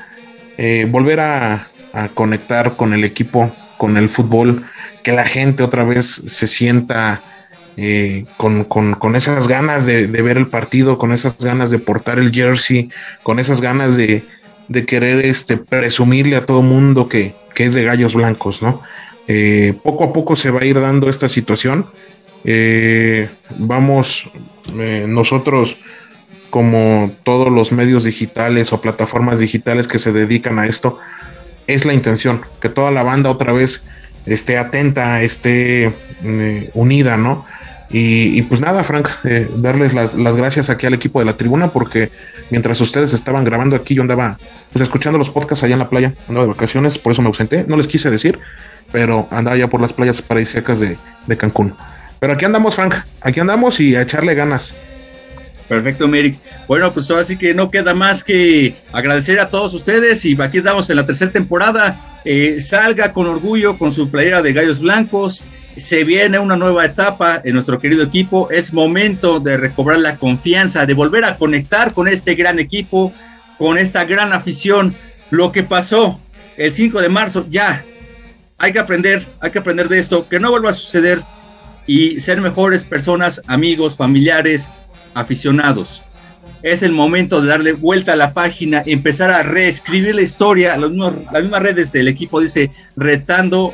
[SPEAKER 4] volver a, a conectar con el equipo, con el fútbol, que la gente otra vez se sienta eh, con, esas ganas de, ver el partido, con esas ganas de portar el jersey, con esas ganas de, querer este, presumirle a todo mundo que, es de gallos blancos, ¿no? Eh, poco a poco se va a ir dando esta situación. Eh, vamos, nosotros como todos los medios digitales o plataformas digitales que se dedican a esto, es la intención, que toda la banda otra vez esté atenta, esté unida, ¿no? Y, pues nada, Frank, eh, darles las, gracias aquí al equipo de la tribuna porque mientras ustedes estaban grabando aquí, yo andaba pues, escuchando los podcasts allá en la playa, andaba de vacaciones, por eso me ausenté, no les quise decir, pero andaba ya por las playas paradisíacas de, Cancún. Pero aquí andamos, Frank, aquí andamos y a echarle ganas.
[SPEAKER 3] Perfecto, Merrick. Bueno, pues ahora sí que no queda más que agradecer a todos ustedes y aquí estamos en la tercera temporada. Eh, salga con orgullo con su playera de Gallos Blancos se viene una nueva etapa en nuestro querido equipo. Es momento de recobrar la confianza, de volver a conectar con este gran equipo, con esta gran afición. Lo que pasó el 5 de marzo, ya hay que aprender, hay que aprender de esto, que no vuelva a suceder y ser mejores personas, amigos, familiares, aficionados. Es el momento de darle vuelta a la página, empezar a reescribir la historia. las mismas redes del equipo dice retando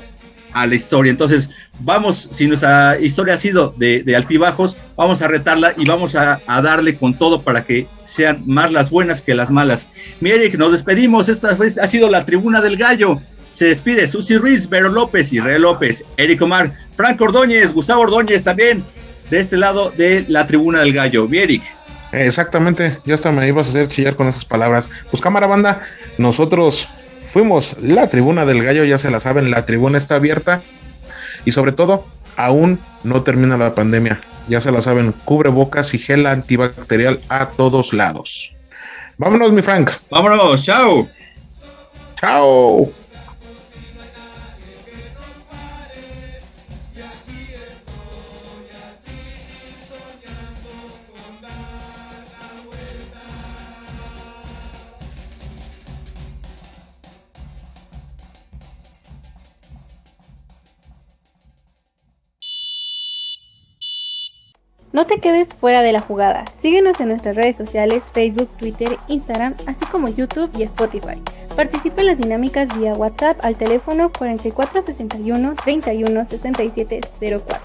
[SPEAKER 3] a la historia. Entonces, vamos, si nuestra historia ha sido de, altibajos, vamos a retarla y vamos a, darle con todo para que sean más las buenas que las malas. Mi Eric, nos despedimos. Esta vez ha sido la tribuna del gallo. Se despide Susi Ruiz, Vero López, Rey López, Eric Omar, Frank Ordóñez, Gustavo Ordóñez también, de este lado de la tribuna del gallo. Mi Eric.
[SPEAKER 4] Exactamente, ya hasta me ibas a hacer chillar con esas palabras. Pues cámara banda, nosotros fuimos la tribuna del gallo, ya se la saben, la tribuna está abierta y sobre todo, aún no termina la pandemia. Ya se la saben, cubre bocas y gel antibacterial a todos lados. Vámonos, mi Frank.
[SPEAKER 3] Vámonos, chao.
[SPEAKER 4] Chao.
[SPEAKER 8] No te quedes fuera de la jugada. Síguenos en nuestras redes sociales, Facebook, Twitter, Instagram, así como YouTube y Spotify. Participa en las dinámicas vía WhatsApp al teléfono 4461 31 67 04.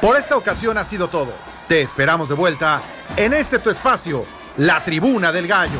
[SPEAKER 9] Por esta ocasión ha sido todo. Te esperamos de vuelta en este tu espacio, la Tribuna del Gallo.